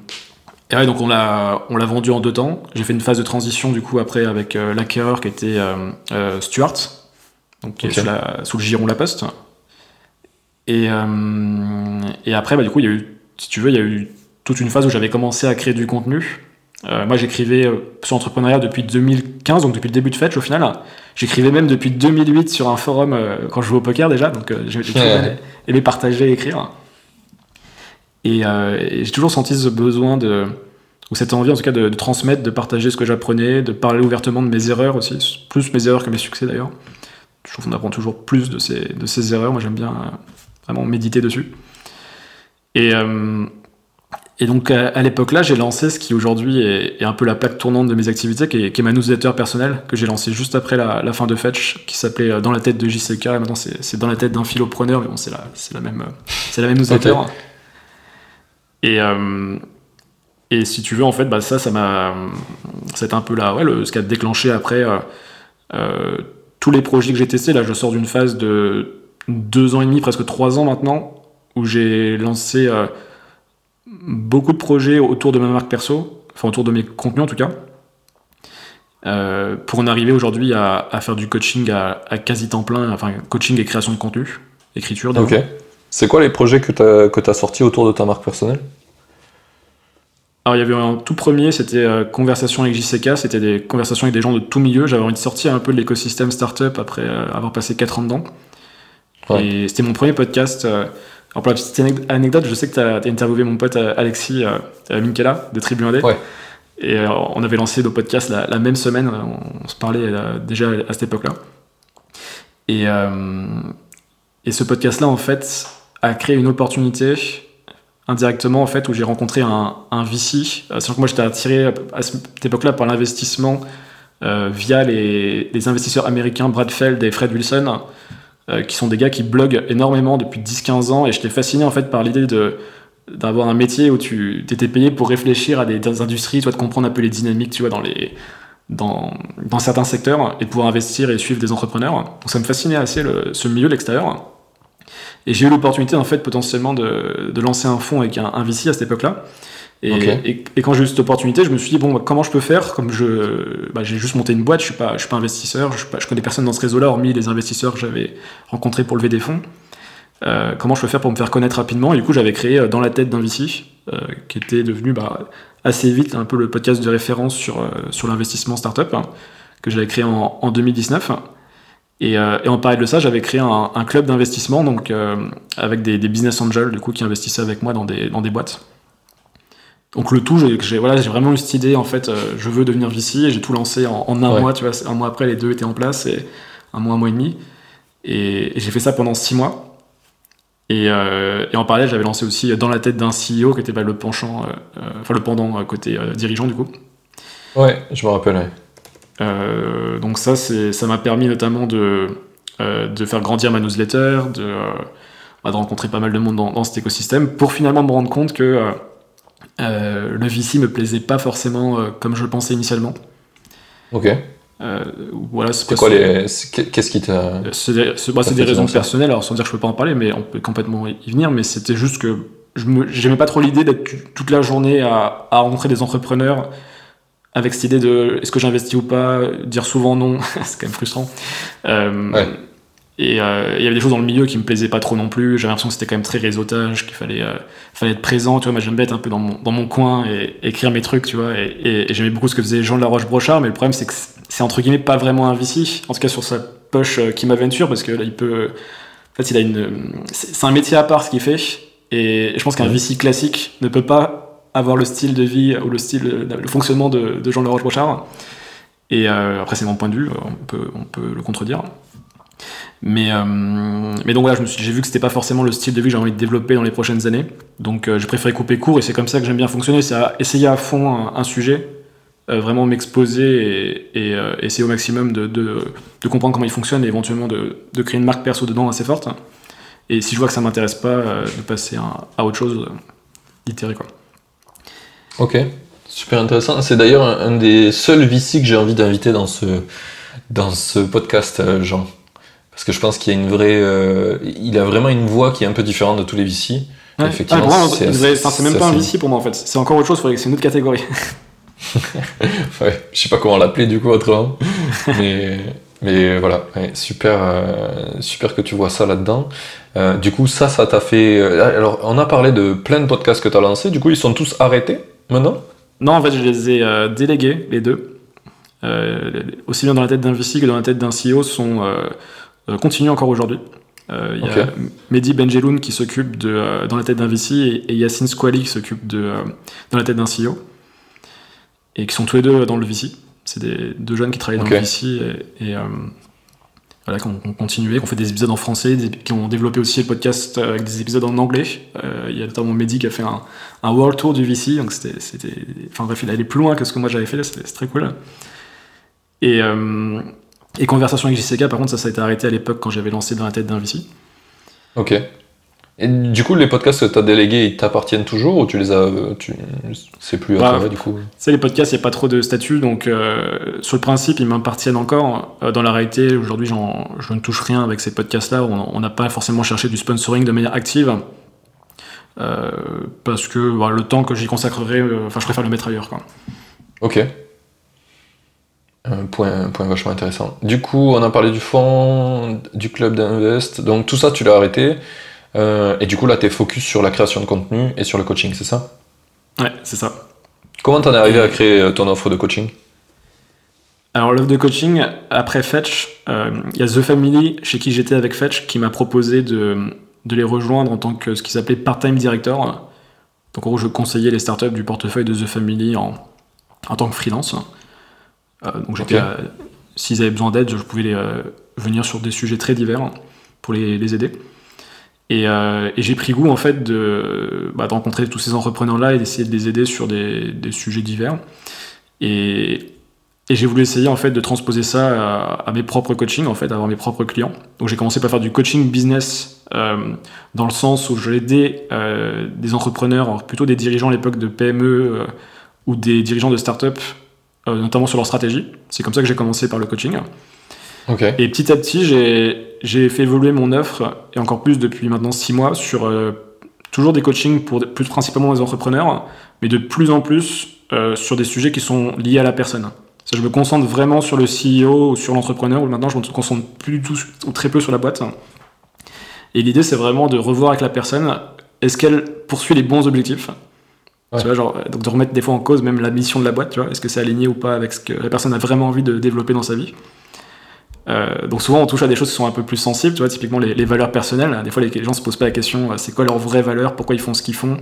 [SPEAKER 1] et ouais, donc on l'a, on l'a vendu en deux temps. J'ai fait une phase de transition du coup après avec euh, l'acquéreur qui était euh, euh, Stuart, donc qui est sous, la- sous le giron La Poste. Et, et après, bah, du coup, il y a eu, si tu veux, il y a eu toute une phase où j'avais commencé à créer du contenu. Euh, moi, j'écrivais sur l'entrepreneuriat depuis 2015, donc depuis le début de Fetch au final. J'écrivais même depuis 2008 sur un forum euh, quand je jouais au poker déjà, donc euh,
[SPEAKER 2] Ouais.
[SPEAKER 1] aimé partager et écrire. Et, euh, et j'ai toujours senti ce besoin de, ou cette envie en tout cas de, transmettre, de partager ce que j'apprenais, de parler ouvertement de mes erreurs aussi, plus mes erreurs que mes succès d'ailleurs. Je trouve qu'on apprend toujours plus de ces, de ces erreurs, moi j'aime bien euh, vraiment méditer dessus. Et, euh, et donc à, l'époque là, j'ai lancé ce qui aujourd'hui est, est un peu la plaque tournante de mes activités, qui est, qui est ma newsletter personnelle, que j'ai lancé juste après la, fin de Fetch, qui s'appelait Dans la tête de JCK, et maintenant c'est Dans la tête d'un philopreneur, mais bon, c'est la, la même, la même newsletter. Et, euh, et si tu veux, en fait, bah, ça, ça m'a. C'était un peu là, ouais, le, ce qui a déclenché après euh, euh, tous les projets que j'ai testés. Là, je sors d'une phase de deux ans et demi, presque trois ans maintenant, où j'ai lancé euh, beaucoup de projets autour de ma marque perso, enfin autour de mes contenus en tout cas. euh, pour en arriver aujourd'hui à, à faire du coaching à, à quasi temps plein, enfin coaching et création de contenu, écriture. d'abord.
[SPEAKER 2] Ok. C'est quoi les projets que tu as, que as sortis autour de ta marque personnelle?
[SPEAKER 1] Alors il y avait un tout premier, c'était euh, conversation avec JCK, c'était des conversations avec des gens de tout milieu. J'avais envie de sortir un peu de l'écosystème startup après euh, avoir passé 4 ans dedans.
[SPEAKER 2] Ouais.
[SPEAKER 1] Et c'était mon premier podcast. euh, alors pour la petite anec- anecdote, je sais que tu as, interviewé mon pote euh, Alexis Minkela de Tribu 1D.
[SPEAKER 2] Ouais.
[SPEAKER 1] Et on avait lancé nos podcasts la, la même semaine, on, on se parlait déjà à cette époque-là. Et, et ce podcast-là, en fait, a créé une opportunité indirectement, en fait, où j'ai rencontré un, un VC. Euh, Sachant que moi, j'étais attiré à cette époque-là par l'investissement euh, via les, les investisseurs américains Brad Feld et Fred Wilson, euh, qui sont des gars qui bloguent énormément depuis 10-15 ans. Et j'étais fasciné, en fait, par l'idée de d'avoir un métier où tu étais payé pour réfléchir à des, industries, toi, de comprendre un peu les dynamiques, tu vois, dans les dans, dans certains secteurs et de pouvoir investir et suivre des entrepreneurs. Donc ça me fascinait assez le- ce milieu de l'extérieur. Et j'ai eu l'opportunité en fait potentiellement de, de lancer un fonds avec un, un VC à cette époque-là. Et, et, et quand j'ai eu cette opportunité, je me suis dit bon bah, comment je peux faire comme je bah, j'ai juste monté une boîte, je suis pas je suis pas investisseur, je, pas- je connais personne dans ce réseau-là hormis les investisseurs que j'avais rencontrés pour lever des fonds. Euh, comment je peux faire pour me faire connaître rapidement? Et du coup, j'avais créé euh, Dans la tête d'un VC, euh, qui était devenu bah, assez vite un peu le podcast de référence sur, euh, sur l'investissement startup, hein, que j'avais créé en, en 2019. Et, euh, et en parallèle de ça, j'avais créé un, un club d'investissement, donc euh, avec des, des business angels du coup qui investissaient avec moi dans des, dans des boîtes. Donc le tout, j'ai voilà, vraiment eu cette idée en fait, euh, je veux devenir VC et j'ai tout lancé en, en un
[SPEAKER 2] Ouais.
[SPEAKER 1] mois, tu vois, un mois après les deux étaient en place et un mois, un mois et demi. Et, et j'ai fait ça pendant six mois. Et, et en parallèle, j'avais lancé aussi dans la tête d'un CEO qui était bah, le penchant, enfin le pendant côté dirigeant du coup.
[SPEAKER 2] Ouais, je me rappelle. ouais.
[SPEAKER 1] Euh, donc ça, ça m'a permis notamment de, euh, de faire grandir ma newsletter, de, euh, bah, de rencontrer pas mal de monde dans, dans cet écosystème, pour finalement me rendre compte que euh, le VC me plaisait pas forcément euh, comme je le pensais initialement.
[SPEAKER 2] Ok.
[SPEAKER 1] Euh, voilà,
[SPEAKER 2] C'est quoi les. Qu'est-ce qui t'a.
[SPEAKER 1] c'est des, bah, des raisons personnelles, alors sans dire que je peux pas en parler, mais on peut complètement y venir, mais c'était juste que je j'aimais pas trop l'idée d'être toute la journée à, à rencontrer des entrepreneurs avec cette idée de est-ce que j'investis ou pas, dire souvent non, c'est quand même frustrant. Euh,
[SPEAKER 2] Ouais.
[SPEAKER 1] Et euh, il y avait des choses dans le milieu qui me plaisaient pas trop non plus. J'avais l'impression que c'était quand même très réseautage, qu'il fallait, euh, fallait être présent. Tu vois, moi j'aime bien être un peu dans mon, dans mon coin et écrire mes trucs, tu vois. Et, et- et j'aimais beaucoup ce que faisait Jean de la Roche-Brochard, mais le problème c'est que c'est entre guillemets pas vraiment un VC, en tout cas sur sa poche qui m'aventure, parce que là il peut. En fait, il a une. C'est un métier à part ce qu'il fait, et je pense qu'un. VC classique ne peut pas avoir le style de vie ou le style, le fonctionnement de, Jean de la Roche-Brochard. Et euh, après, c'est mon point de vue, on peut, on peut le contredire. Mais, euh, mais donc voilà, j'ai vu que c'était pas forcément le style de vie que j'ai envie de développer dans les prochaines années. Donc euh, j'ai préféré couper court et c'est comme ça que j'aime bien fonctionner, c'est essayer à fond un, sujet, euh, vraiment m'exposer et, euh, essayer au maximum de, de, comprendre comment il fonctionne et éventuellement de, de créer une marque perso dedans assez forte. Et si je vois que ça m'intéresse pas, euh, de passer à, autre chose, euh, d'itérer quoi.
[SPEAKER 2] Ok, super intéressant. C'est d'ailleurs un, un des seuls VC que j'ai envie d'inviter dans ce, dans ce podcast, euh, Jean. Parce que je pense qu'il y a une vraie. euh, il a vraiment une voix qui est un peu différente de tous les VC.
[SPEAKER 1] Ouais.
[SPEAKER 2] Effectivement,
[SPEAKER 1] Ah,
[SPEAKER 2] c'est assez-
[SPEAKER 1] même pas un VC pour moi en fait. C'est encore autre chose, c'est une autre catégorie.
[SPEAKER 2] Ouais, je sais pas comment l'appeler du coup autrement. mais, mais voilà, ouais, super, euh, super que tu vois ça là-dedans. Euh, du coup, ça, ça t'a fait. alors, on a parlé de plein de podcasts que tu as lancés. Du coup, ils sont tous arrêtés? Maintenant
[SPEAKER 1] Non, en fait, je les ai euh, délégués, les deux. Euh, aussi bien dans la tête d'un VC que dans la tête d'un CEO sont euh, continuent encore aujourd'hui. Il y a. Mehdi Benjeloun qui s'occupe de dans la tête d'un VC et, et Yacine Squali qui s'occupe de dans la tête d'un CEO et qui sont tous les deux dans le VC. C'est des deux jeunes qui travaillent dans le VC et, et, voilà, qui ont, qui ont fait des épisodes en français, qui ont développé aussi le podcast euh, avec des épisodes en anglais. Euh, Il y a notamment Mehdi qui a fait un, world tour du VC, donc c'était, c'était, enfin bref, il allait plus loin que ce que moi j'avais fait c'était, c'est très cool. Et, euh, conversation avec JCK, par contre, ça, ça a été arrêté à l'époque quand j'avais lancé dans la tête d'un VC.
[SPEAKER 2] Ok. Et du coup, les podcasts que tu as délégués, ils t'appartiennent toujours ou tu les as. Tu... C'est plus à
[SPEAKER 1] Bah,
[SPEAKER 2] toi, du coup?
[SPEAKER 1] Sais, les podcasts, il n'y a pas trop de statut, donc euh, sur le principe, ils m'appartiennent encore. Euh, dans la réalité, aujourd'hui, j'en- je ne touche rien avec ces podcasts-là. On n'a pas forcément cherché du sponsoring de manière active. euh, parce que bah, le temps que j'y consacrerai, euh, enfin, je préfère le mettre ailleurs. Quoi.
[SPEAKER 2] Ok. Un point, point vachement intéressant. Du coup, on a parlé du fond, du club d'invest. Donc tout ça, tu l'as arrêté. Euh, et du coup, là, tu es focus sur la création de contenu et sur le coaching, c'est ça
[SPEAKER 1] Ouais, c'est ça.
[SPEAKER 2] Comment t'en es arrivé à créer euh, ton offre de coaching
[SPEAKER 1] Alors, l'offre de coaching, après Fetch, euh, il y a The Family, chez qui j'étais avec Fetch, qui m'a proposé de, de les rejoindre en tant que ce qui s'appelait part-time director. Donc, en gros, je conseillais les startups du portefeuille de The Family en, en tant que freelance. Euh, donc, j'étais, s'ils avaient besoin d'aide, je pouvais les, venir sur des sujets très divers pour les, les aider. Et, euh, et j'ai pris goût, en fait, de, bah, de rencontrer tous ces entrepreneurs-là et d'essayer de les aider sur des, sujets divers. Et, j'ai voulu essayer en fait de transposer ça à, mes propres coachings, en fait, avoir mes propres clients. Donc j'ai commencé par faire du coaching business euh, dans le sens où je aidais euh, des entrepreneurs, plutôt des dirigeants à l'époque de PME euh, ou des dirigeants de start-up, notamment sur leur stratégie. C'est comme ça que j'ai commencé par le coaching. Et petit à petit, j'ai fait évoluer mon offre, et encore plus depuis maintenant six mois, sur euh, toujours des coachings pour plus principalement des entrepreneurs, mais de plus en plus euh, sur des sujets qui sont liés à la personne. Ça, je me concentre vraiment sur le CEO ou sur l'entrepreneur, ou maintenant je me concentre plus du tout ou très peu sur la boîte. Et l'idée, c'est vraiment de revoir avec la personne, est-ce qu'elle poursuit les bons objectifs?
[SPEAKER 2] Ouais.
[SPEAKER 1] Tu vois, genre, euh, donc de remettre des fois en cause même la mission de la boîte, tu vois, est-ce que c'est aligné ou pas avec ce que la personne a vraiment envie de développer dans sa vie? Euh, donc souvent on touche à des choses qui sont un peu plus sensibles, tu vois, typiquement les, valeurs personnelles. Des fois les, les gens se posent pas la question, euh, c'est quoi leurs vraies valeurs, pourquoi ils font ce qu'ils font,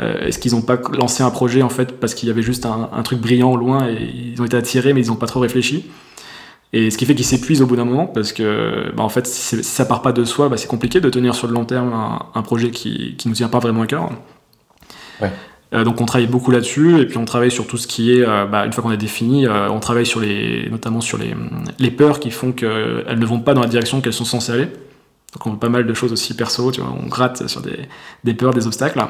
[SPEAKER 1] Euh, est-ce qu'ils n'ont pas lancé un projet en fait parce qu'il y avait juste un, truc brillant au loin et ils ont été attirés mais ils n'ont pas trop réfléchi. Et ce qui fait qu'ils s'épuisent au bout d'un moment parce que bah, en fait si, ça part pas de soi, bah, c'est compliqué de tenir sur le long terme un, projet qui, qui nous tient pas vraiment à cœur. Euh, donc on travaille beaucoup là-dessus et puis on travaille sur tout ce qui est, euh, bah, une fois qu'on a défini, euh, on travaille sur les, notamment sur les, les peurs qui font qu'elles ne vont pas dans la direction qu'elles sont censées aller. Donc on voit pas mal de choses aussi perso, tu vois, on gratte sur des, des peurs, des obstacles.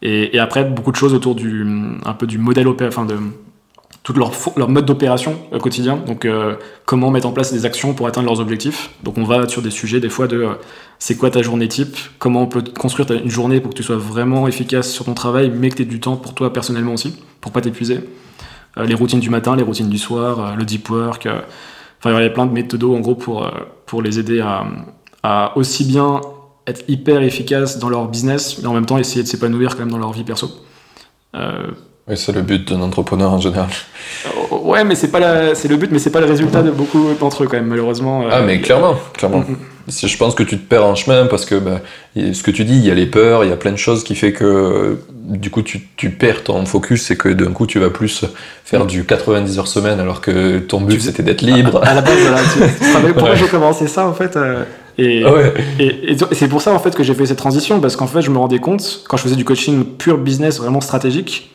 [SPEAKER 1] Et, après beaucoup de choses autour du, un peu du modèle opé- de tout leur, mode d'opération au quotidien. Donc euh, comment mettre en place des actions pour atteindre leurs objectifs. Donc on va sur des sujets des fois de euh, c'est quoi ta journée type, comment on peut construire une journée pour que tu sois vraiment efficace sur ton travail, mais que tu aies du temps pour toi personnellement aussi, pour pas t'épuiser. Euh, les routines du matin, les routines du soir, euh, le deep work. euh, Enfin, il y a plein de méthodos en gros pour, euh, pour les aider à, aussi bien être hyper efficaces dans leur business, mais en même temps essayer de s'épanouir quand même dans leur vie perso. Euh,
[SPEAKER 2] Oui, c'est le but d'un entrepreneur en général.
[SPEAKER 1] euh, ouais, mais c'est pas la, c'est le but, mais c'est pas le résultat de beaucoup d'entre eux quand même, malheureusement. euh,
[SPEAKER 2] Ah, mais clairement, clairement.
[SPEAKER 1] Mm, mm.
[SPEAKER 2] Je pense que tu te perds en chemin parce que bah, ce que tu dis, il y a les peurs, il y a plein de choses qui fait que du coup tu, tu perds ton focus et que d'un coup tu vas plus faire du 90 heures semaine alors que ton but c'était d'être libre.
[SPEAKER 1] À la base, voilà, tu, tu savais pourquoi
[SPEAKER 2] Ouais.
[SPEAKER 1] j'ai commencé ça en fait. euh, et,
[SPEAKER 2] Ah ouais.
[SPEAKER 1] et, et c'est pour ça en fait que j'ai fait cette transition parce qu'en fait je me rendais compte quand je faisais du coaching pur business vraiment stratégique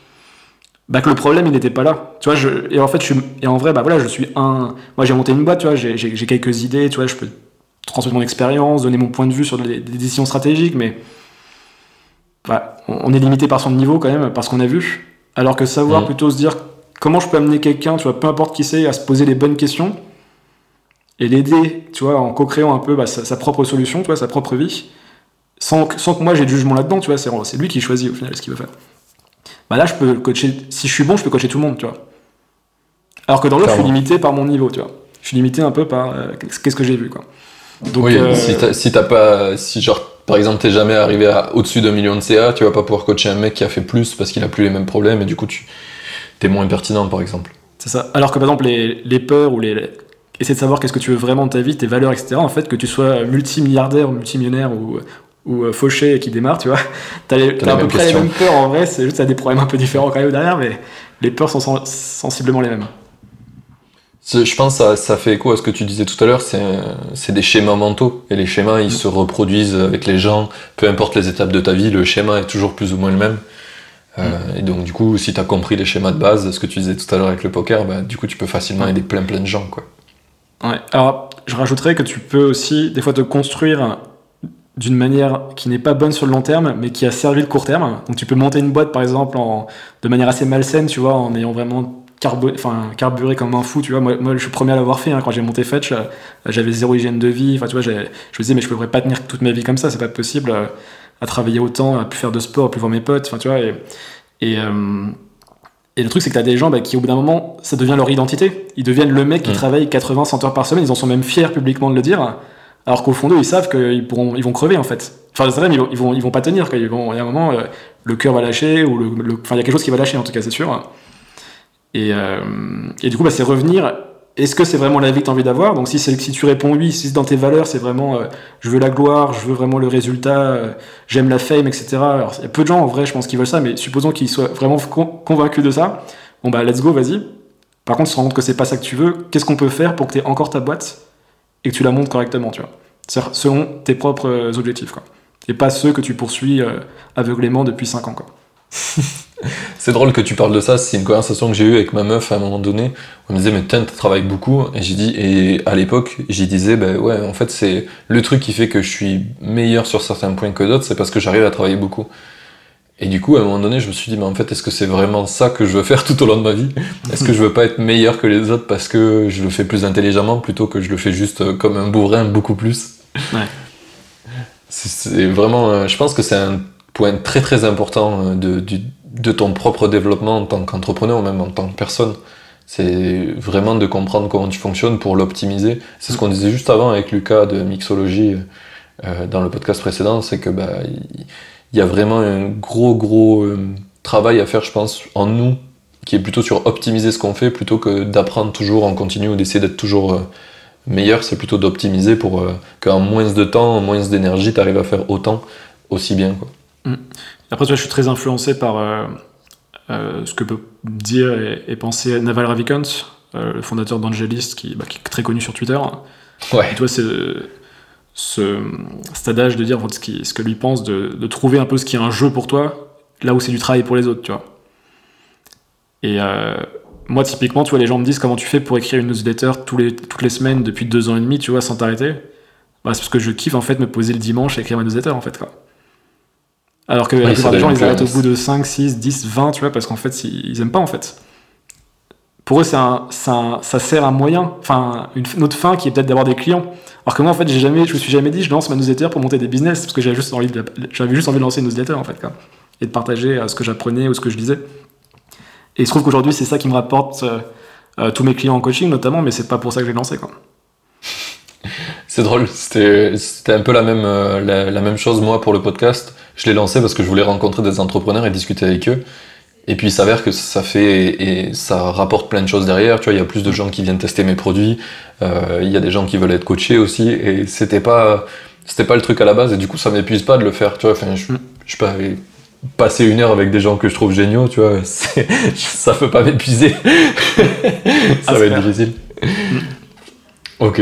[SPEAKER 1] bah que le problème il n'était pas là tu vois je, et en fait je suis, et en vrai bah voilà je suis un moi j'ai monté une boîte tu vois j'ai- quelques idées tu vois je peux transmettre mon expérience donner mon point de vue sur des, des décisions stratégiques mais bah, on, on est limité par son niveau quand même par ce qu'on a vu alors que savoir
[SPEAKER 2] Mhm.
[SPEAKER 1] plutôt se dire comment je peux amener quelqu'un tu vois peu importe qui c'est à se poser les bonnes questions et l'aider, tu vois, en co-créant un peu bah, sa, sa propre solution, tu vois, sa propre vie, sans, que- sans que moi j'ai de jugement là-dedans, tu vois, c'est c'est lui qui choisit au final ce qu'il veut faire. Bah là, je peux coacher, si je suis bon, je peux coacher tout le monde, tu vois. Alors que dans l'autre, je suis limité par mon niveau, tu vois. Je suis limité un peu par euh, qu'est-ce que j'ai vu, quoi. Donc,
[SPEAKER 2] oui,
[SPEAKER 1] euh,
[SPEAKER 2] si t'as si pas, si genre par exemple t'es jamais arrivé à au-dessus d'un million de CA, tu vas pas pouvoir coacher un mec qui a fait plus parce qu'il a plus les mêmes problèmes et du coup tu t'es moins pertinent par exemple.
[SPEAKER 1] C'est ça. Alors que par exemple, les, les peurs ou les. Essayer de savoir qu'est-ce que tu veux vraiment de ta vie, tes valeurs, etc. En fait, que tu sois multimilliardaire ou multimillionnaire ou, ou euh, fauché qui démarre, tu vois, t'as à peu près les mêmes peurs en vrai, c'est juste t'as des problèmes un peu différents quand même derrière, mais les peurs sont sen- sensiblement les mêmes.
[SPEAKER 2] Je pense que ça, ça fait écho à ce que tu disais tout à l'heure, c'est des schémas mentaux. Et les schémas, ils se reproduisent avec les gens. Peu importe les étapes de ta vie, le schéma est toujours plus ou moins le même. Euh, Et donc, du coup, si tu as compris les schémas de base, ce que tu disais tout à l'heure avec le poker, bah, du coup, tu peux facilement aider plein plein de gens. Quoi.
[SPEAKER 1] Ouais. Alors, je rajouterais que tu peux aussi, des fois, te construire d'une manière qui n'est pas bonne sur le long terme, mais qui a servi le court terme. Donc, tu peux monter une boîte, par exemple, en, de manière assez malsaine, tu vois, en ayant vraiment enfin, carburé comme un fou, tu vois. Moi, moi je suis le premier à l'avoir fait. hein. Quand j'ai monté Fetch, euh, j'avais zéro hygiène de vie. Enfin, tu vois, je me disais, mais je pourrais pas tenir toute ma vie comme ça, c'est pas possible. euh, à travailler autant, à plus faire de sport, à plus voir mes potes. Enfin, tu vois, et, et, euh, et le truc, c'est que tu as des gens bah, qui, au bout d'un moment, ça devient leur identité. Ils deviennent le mec qui
[SPEAKER 2] Mm.
[SPEAKER 1] travaille 80-100 heures par semaine. Ils en sont même fiers publiquement de le dire. Alors qu'au fond d'eux, ils savent qu'ils pourront, ils vont crever en fait. Enfin, mais ils vont, ils vont, ils vont pas tenir. Quoi. Vont, il y a un moment, euh, le cœur va lâcher ou le, enfin, il y a quelque chose qui va lâcher en tout cas, c'est sûr. Et, euh, du coup, bah, c'est revenir. Est-ce que c'est vraiment la vie que tu as envie d'avoir? Donc, si, si tu réponds oui, si dans tes valeurs, c'est vraiment euh, je veux la gloire, je veux vraiment le résultat, j'aime la fame, etc. Alors, il y a peu de gens en vrai, je pense, qui veulent ça, mais supposons qu'ils soient vraiment con- convaincus de ça. Bon, bah, let's go, vas-y. Par contre, se rendre compte que c'est pas ça que tu veux, qu'est-ce qu'on peut faire pour que tu aies encore ta boîte? Et que tu la montes correctement, tu vois C'est-à-dire selon tes propres euh, objectifs, quoi. Et pas ceux que tu poursuis euh, aveuglément depuis 5 ans, quoi.
[SPEAKER 2] C'est drôle que tu parles de ça, c'est une conversation que j'ai eue avec ma meuf à un moment donné. Elle me disait, mais putain, tu travailles beaucoup. Et j'ai dit, et à l'époque, j'y disais, ben ouais, en fait, c'est le truc qui fait que je suis meilleur sur certains points que d'autres, c'est parce que j'arrive à travailler beaucoup. Et du coup, à un moment donné, je me suis dit, mais en fait, est-ce que c'est vraiment ça que je veux faire tout au long de ma vie Est-ce que je veux pas être meilleur que les autres parce que je le fais plus intelligemment plutôt que je le fais juste euh, comme un bourrin beaucoup plus
[SPEAKER 1] Ouais.
[SPEAKER 2] C'est- vraiment, euh, je pense que c'est un point très très important euh, de, du- de ton propre développement en tant qu'entrepreneur ou même en tant que personne. C'est vraiment de comprendre comment tu fonctionnes pour l'optimiser. C'est ce qu'on disait juste avant avec Lucas de Mixologie euh, dans le podcast précédent, c'est que bah, il il y a vraiment un gros gros euh, travail à faire, je pense, en nous, qui est plutôt sur optimiser ce qu'on fait plutôt que d'apprendre toujours en continu ou d'essayer d'être toujours euh, meilleur. C'est plutôt d'optimiser pour euh, qu'en moins de temps, en moins d'énergie, tu arrives à faire autant aussi bien. Quoi.
[SPEAKER 1] Après, tu vois, je suis très influencé par ce que peut dire et, et penser Naval Ravikant, le fondateur d'Angelist, qui, bah, qui est très connu sur Twitter.
[SPEAKER 2] Ouais.
[SPEAKER 1] Et toi, c'est ce, cet adage de dire ce, qui, ce que lui pense, de, de trouver un peu ce qui est un jeu pour toi, là où c'est du travail pour les autres, tu vois. Et euh, moi, typiquement, tu vois, les gens me disent comment tu fais pour écrire une newsletter tous les, toutes les semaines depuis deux ans et demi, tu vois, sans t'arrêter? Bah, c'est parce que je kiffe en fait me poser le dimanche et écrire ma newsletter, en fait, quoi. Alors que la plupart des gens, ils arrêtent au
[SPEAKER 2] influence.
[SPEAKER 1] bout de 5, 6, 10, 20, tu vois, parce qu'en fait, ils, ils aiment pas, en fait. Pour eux, un, un- ça sert un moyen, enfin, une, autre fin qui est peut-être d'avoir des clients. Alors que moi, en fait, jamais, je me suis jamais dit, je lance ma newsletter pour monter des business, parce que j'avais juste envie de, juste envie de lancer une newsletter, en fait. Et de partager euh, ce que j'apprenais ou ce que je lisais. Et il se trouve qu'aujourd'hui, c'est ça qui me rapporte euh, euh, tous mes clients en coaching, notamment, mais c'est pas pour ça que j'ai lancé, quoi.
[SPEAKER 2] C'est drôle, c'était un peu la même, la même chose moi pour le podcast. Je l'ai lancé parce que je voulais rencontrer des entrepreneurs et discuter avec eux. Et puis il s'avère que ça fait et ça rapporte plein de choses derrière. Tu vois, il y a plus de gens qui viennent tester mes produits. euh, il y a des gens qui veulent être coachés aussi. Et c'était pas c'était pas le truc à la base. Et du coup, ça m'épuise pas de le faire. Tu vois, enfin, je,
[SPEAKER 1] Mm.
[SPEAKER 2] je peux passer une heure avec des gens que je trouve géniaux. Tu vois, ça peut pas m'épuiser. ça va être difficile. Ok,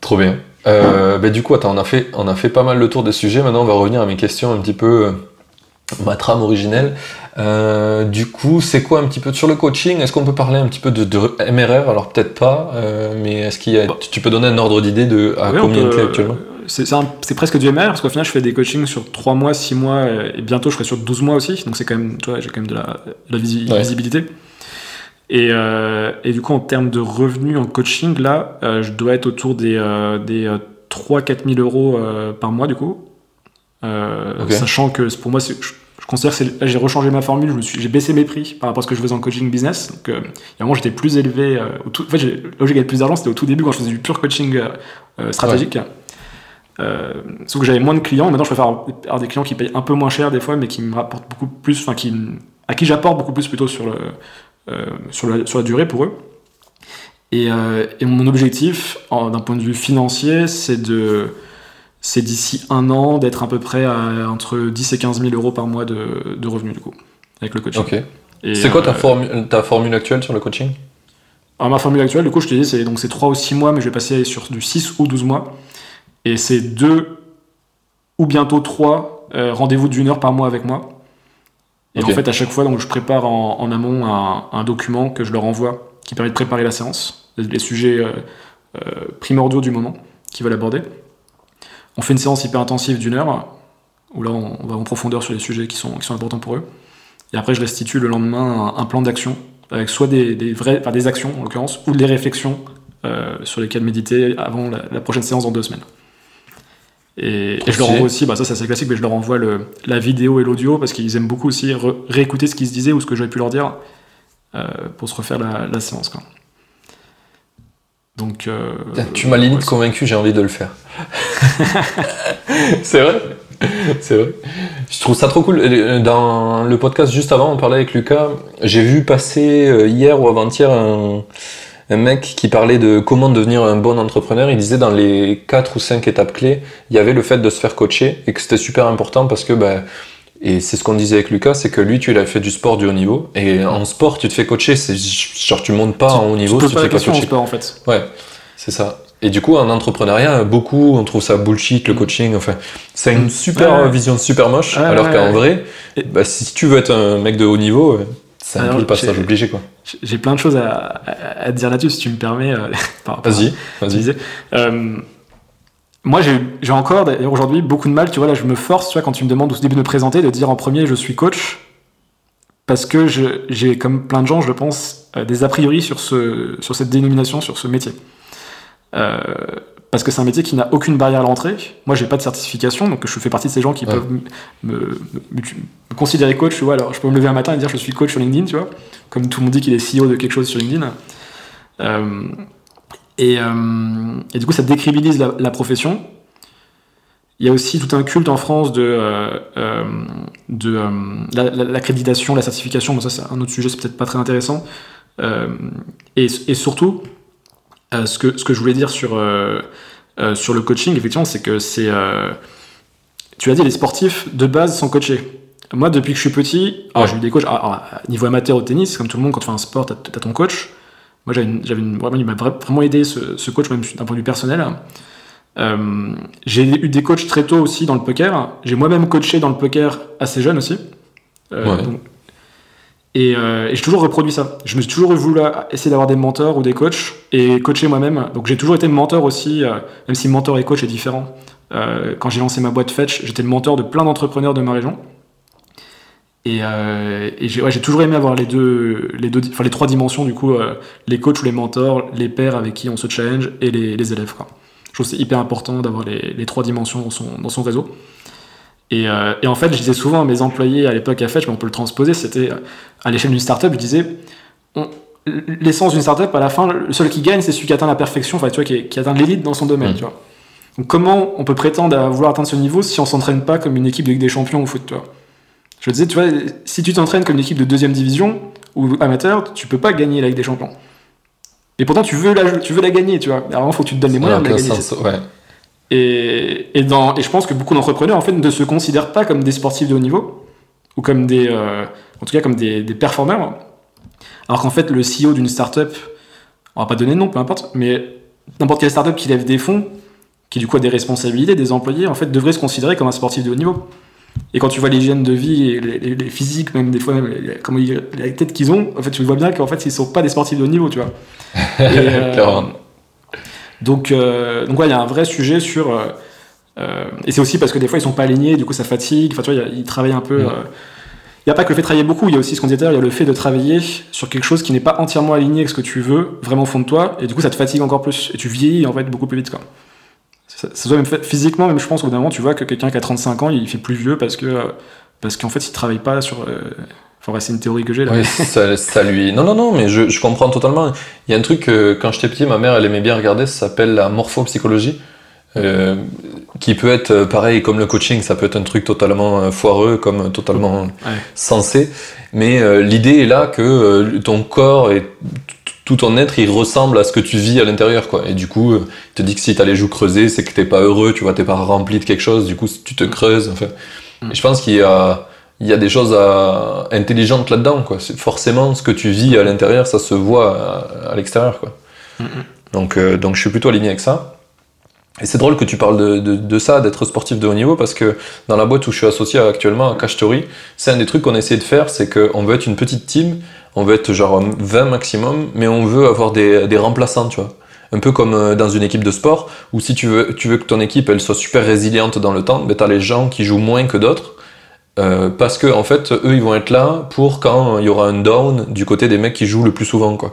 [SPEAKER 2] trop bien. Euh, bah, du coup, attends, on a, fait, on a fait pas mal le tour des sujets. Maintenant, on va revenir à mes questions un petit peu, euh, ma trame originelle. Euh, du coup, c'est quoi un petit peu sur le coaching Est-ce qu'on peut parler un petit peu de, de MRR Alors, peut-être pas, euh, mais est-ce qu'il y a, tu, tu peux donner un ordre d'idée de à combien de clés actuellement?
[SPEAKER 1] C'est presque du MR, parce qu'au final, je fais des coachings sur 3 mois, 6 mois, et bientôt, je serai sur 12 mois aussi. Donc, c'est quand même, tu vois, j'ai quand même de la, de la visi-
[SPEAKER 2] Ouais.
[SPEAKER 1] visibilité. Et, euh, et du coup, en termes de revenus en coaching, là, je dois être autour des, des 3-4 000 euros par mois, du coup. Euh. Sachant que pour moi, je, je considère que là, j'ai rechangé ma formule, j'ai baissé mes prix par rapport à ce que je faisais en coaching business. Donc, euh, il y a un moment, j'étais plus élevé. euh, au tout, en fait, là où j'ai gagné plus d'argent, c'était au tout début quand je faisais du pur coaching stratégique. Sauf que j'avais moins de clients. Maintenant, je préfère avoir des clients qui payent un peu moins cher des fois, mais qui me rapportent beaucoup plus, enfin, qui, à qui j'apporte beaucoup plus plutôt sur, le, sur, la, sur la durée pour eux. Et, et mon objectif, d'un point de vue financier, c'est de, c'est d'ici un an d'être à peu près à entre 10 et 15 000 euros par mois de, de revenus du coup, avec le coaching.
[SPEAKER 2] C'est quoi ta,
[SPEAKER 1] euh,
[SPEAKER 2] formu- ta formule actuelle sur le coaching?
[SPEAKER 1] Alors ma formule actuelle, du coup, je te dis, c'est donc c'est 3 ou 6 mois, mais je vais passer sur du 6 ou 12 mois. Et c'est 2 ou bientôt 3 rendez-vous d'une heure par mois avec moi. Et
[SPEAKER 2] Ok.
[SPEAKER 1] en fait, à chaque fois, donc, je prépare en, en amont un, un document que je leur envoie qui permet de préparer la séance, les, les sujets euh, euh, primordiaux du moment qu'ils veulent aborder. On fait une séance hyper intensive d'une heure, où là, on, va en profondeur sur les sujets qui sont, qui sont importants pour eux. Et après, je restitue le lendemain un, un plan d'action avec soit des, des vrais, enfin des actions en l'occurrence, ou des réflexions euh, sur lesquelles méditer avant la, la prochaine séance dans deux semaines. Et, et je leur envoie aussi, bah ça c'est assez classique, mais je leur envoie le, la vidéo et l'audio parce qu'ils aiment beaucoup aussi réécouter ce qu'ils se disaient ou ce que j'avais pu leur dire euh, pour se refaire la, la séance. Quoi. Donc, euh,
[SPEAKER 2] Tu m'as limite
[SPEAKER 1] ouais,
[SPEAKER 2] convaincu, j'ai envie de le faire. c'est vrai C'est vrai. Je trouve ça trop cool. Euh, Dans le podcast juste avant, on parlait avec Lucas. J'ai vu passer euh, hier ou avant-hier un, un mec qui parlait de comment devenir un bon entrepreneur. Il disait dans les 4 ou 5 étapes clés, il y avait le fait de se faire coacher et que c'était super important parce que, bah, et c'est ce qu'on disait avec Lucas, c'est que lui, tu l'as fait du sport du haut niveau. Et en sport, tu te fais coacher. C'est genre, tu montes pas en haut niveau
[SPEAKER 1] tu
[SPEAKER 2] si
[SPEAKER 1] poses
[SPEAKER 2] tu
[SPEAKER 1] pas
[SPEAKER 2] te
[SPEAKER 1] la
[SPEAKER 2] fais pas
[SPEAKER 1] question en
[SPEAKER 2] coacher.
[SPEAKER 1] sport en fait.
[SPEAKER 2] Ouais, c'est ça. Et du coup, en entrepreneuriat, beaucoup, on trouve ça bullshit, le coaching. Enfin, c'est une super
[SPEAKER 1] Mm. Ouais.
[SPEAKER 2] vision super moche.
[SPEAKER 1] Ouais,
[SPEAKER 2] alors qu'en vrai, bah, si tu veux être un mec de haut niveau, c'est un peu le passage obligé, quoi.
[SPEAKER 1] J'ai- plein de choses à, à, à te dire là-dessus si tu me permets. euh,
[SPEAKER 2] Vas-y,
[SPEAKER 1] tu
[SPEAKER 2] vas-y.
[SPEAKER 1] Moi, j'ai encore, d'ailleurs, aujourd'hui, beaucoup de mal. Tu vois, là, je me force, tu vois, quand tu me demandes au début de me présenter, de dire en premier, je suis coach. Parce que j'ai, comme plein de gens, je pense, euh, des a priori sur, ce, sur cette dénomination, sur ce métier. Euh, parce que c'est un métier qui n'a aucune barrière à l'entrée. Moi, j'ai pas de certification, donc je fais partie de ces gens qui
[SPEAKER 2] Ouais.
[SPEAKER 1] peuvent me, me- me- me considérer coach. Tu vois, alors je peux me lever un matin et dire je suis coach sur LinkedIn, tu vois, comme tout le monde dit qu'il est CEO de quelque chose sur LinkedIn. Euh, et, euh, et du coup, ça décribilise la, profession. Il y a aussi tout un culte en France de, euh, euh, de la- la- l'accréditation, la, certification. Bon, ça, c'est un autre sujet, c'est peut-être pas très intéressant. Et, surtout, ce, que, je voulais dire sur, sur le coaching, effectivement, c'est que c'est. tu l'as dit, les sportifs de base sont coachés. Moi, depuis que je suis petit,
[SPEAKER 2] Ouais.
[SPEAKER 1] j'ai eu des coachs. alors, niveau amateur au tennis, comme tout le monde, quand tu fais un sport, tu as, ton coach. Moi, j'avais une- j'avais une- vraiment, il m'a vra- vraiment aidé ce, ce coach, même d'un point de vue personnel. Euh, j'ai eu des coachs très tôt aussi dans le poker. J'ai moi-même coaché dans le poker assez jeune aussi. Euh,
[SPEAKER 2] Ouais.
[SPEAKER 1] donc- et, euh, et j'ai toujours reproduit ça. Je me suis toujours voulu essayer d'avoir des mentors ou des coachs et coacher moi-même. Donc j'ai toujours été mentor aussi, même si mentor et coach est différent. Quand j'ai lancé ma boîte Fetch, j'étais le mentor de plein d'entrepreneurs de ma région. Et, euh, et j'ai ouais, j'ai toujours aimé avoir les deux, les deux, enfin les trois dimensions du coup, euh, les coachs ou les mentors, les pairs avec qui on se challenge et les, les élèves. Quoi. Je trouve que c'est hyper important d'avoir les, les trois dimensions dans son, dans son réseau. Et, euh, et en fait, je disais souvent à mes employés à l'époque à Fetch, mais on peut le transposer, c'était à l'échelle d'une startup, je disais, l'essence d'une startup, à la fin, le seul qui gagne, c'est celui qui atteint la perfection, enfin, tu vois, qui, qui atteint l'élite dans son domaine,
[SPEAKER 2] Mm.
[SPEAKER 1] tu vois. Donc comment on peut prétendre à vouloir atteindre ce niveau si on s'entraîne pas comme une équipe de Ligue des champions au foot, tu vois? Je disais, tu vois, si tu t'entraînes comme une équipe de deuxième division ou amateur, tu peux pas gagner la Ligue des champions. Et pourtant, tu veux la, tu veux la gagner, tu vois. Alors, il faut que tu te donnes les moyens de la gagner.
[SPEAKER 2] sens, ouais.
[SPEAKER 1] Et, et, dans, et je pense que beaucoup d'entrepreneurs en fait ne se considèrent pas comme des sportifs de haut niveau ou comme des, euh, en tout cas comme des, des performeurs. Alors qu'en fait le CEO d'une startup, on va pas donner de nom, peu importe, mais n'importe quelle startup qui lève des fonds, qui du coup a des responsabilités, des employés, en fait devrait se considérer comme un sportif de haut niveau. Et quand tu vois l'hygiène de vie et les, les- les physiques, même des fois, même comment ils- la tête qu'ils ont, en fait, tu vois bien qu'en fait, ils sont pas des sportifs de haut niveau, tu vois. Et, euh, donc, euh, donc ouais, il y a un vrai sujet sur. euh, euh, et c'est aussi parce que des fois ils sont pas alignés, du coup ça fatigue. Enfin, tu vois, ils travaillent un peu.
[SPEAKER 2] Mm.
[SPEAKER 1] Il n'y a pas que le fait de travailler beaucoup, il y a aussi ce qu'on disait tout à l'heure, il y a le fait de travailler sur quelque chose qui n'est pas entièrement aligné avec ce que tu veux, vraiment au fond de toi, et du coup ça te fatigue encore plus, et tu vieillis en fait beaucoup plus vite. Quoi. Ça, ça soit même fait physiquement, même je pense, au bout d'un moment, tu vois que quelqu'un qui a 35 ans, il fait plus vieux parce que parce qu'en fait, il travaille pas sur. Euh... Enfin, c'est une théorie que j'ai là.
[SPEAKER 2] Oui, ça, ça, lui. Non, non, non, mais je, je, comprends totalement. Il y a un truc que quand j'étais petit, ma mère, elle aimait bien regarder, ça s'appelle la morphopsychologie. Euh, qui peut être euh, pareil comme le coaching, ça peut être un truc totalement foireux, comme totalement ouais. sensé. Mais euh, l'idée est là que euh, ton corps et tout ton être, il ressemble à ce que tu vis à l'intérieur, quoi. Et du coup, il te dit que si t'as les joues creusées, c'est que t'es pas heureux, tu vois, t'es pas rempli de quelque chose. Du coup, tu te creuses. Enfin, mm. et je pense qu'il y a il y a des choses à... intelligentes là-dedans. Quoi. Forcément, ce que tu vis à l'intérieur, ça se voit à, à l'extérieur. Quoi. Mm -hmm. donc, euh, donc je suis plutôt aligné avec ça. Et c'est drôle que tu parles de, de, de ça, d'être sportif de haut niveau, parce que dans la boîte où je suis associé actuellement, à Cash Story, c'est un des trucs qu'on essaie de faire, c'est qu'on veut être une petite team, on veut être genre 20 maximum, mais on veut avoir des, remplaçants, tu vois. Un peu comme euh, dans une équipe de sport, où si tu veux, que ton équipe soit super résiliente dans le temps, ben tu as les gens qui jouent moins que d'autres, euh, parce que en fait, eux, ils vont être là pour quand il y aura un down du côté des mecs qui jouent le plus souvent, quoi.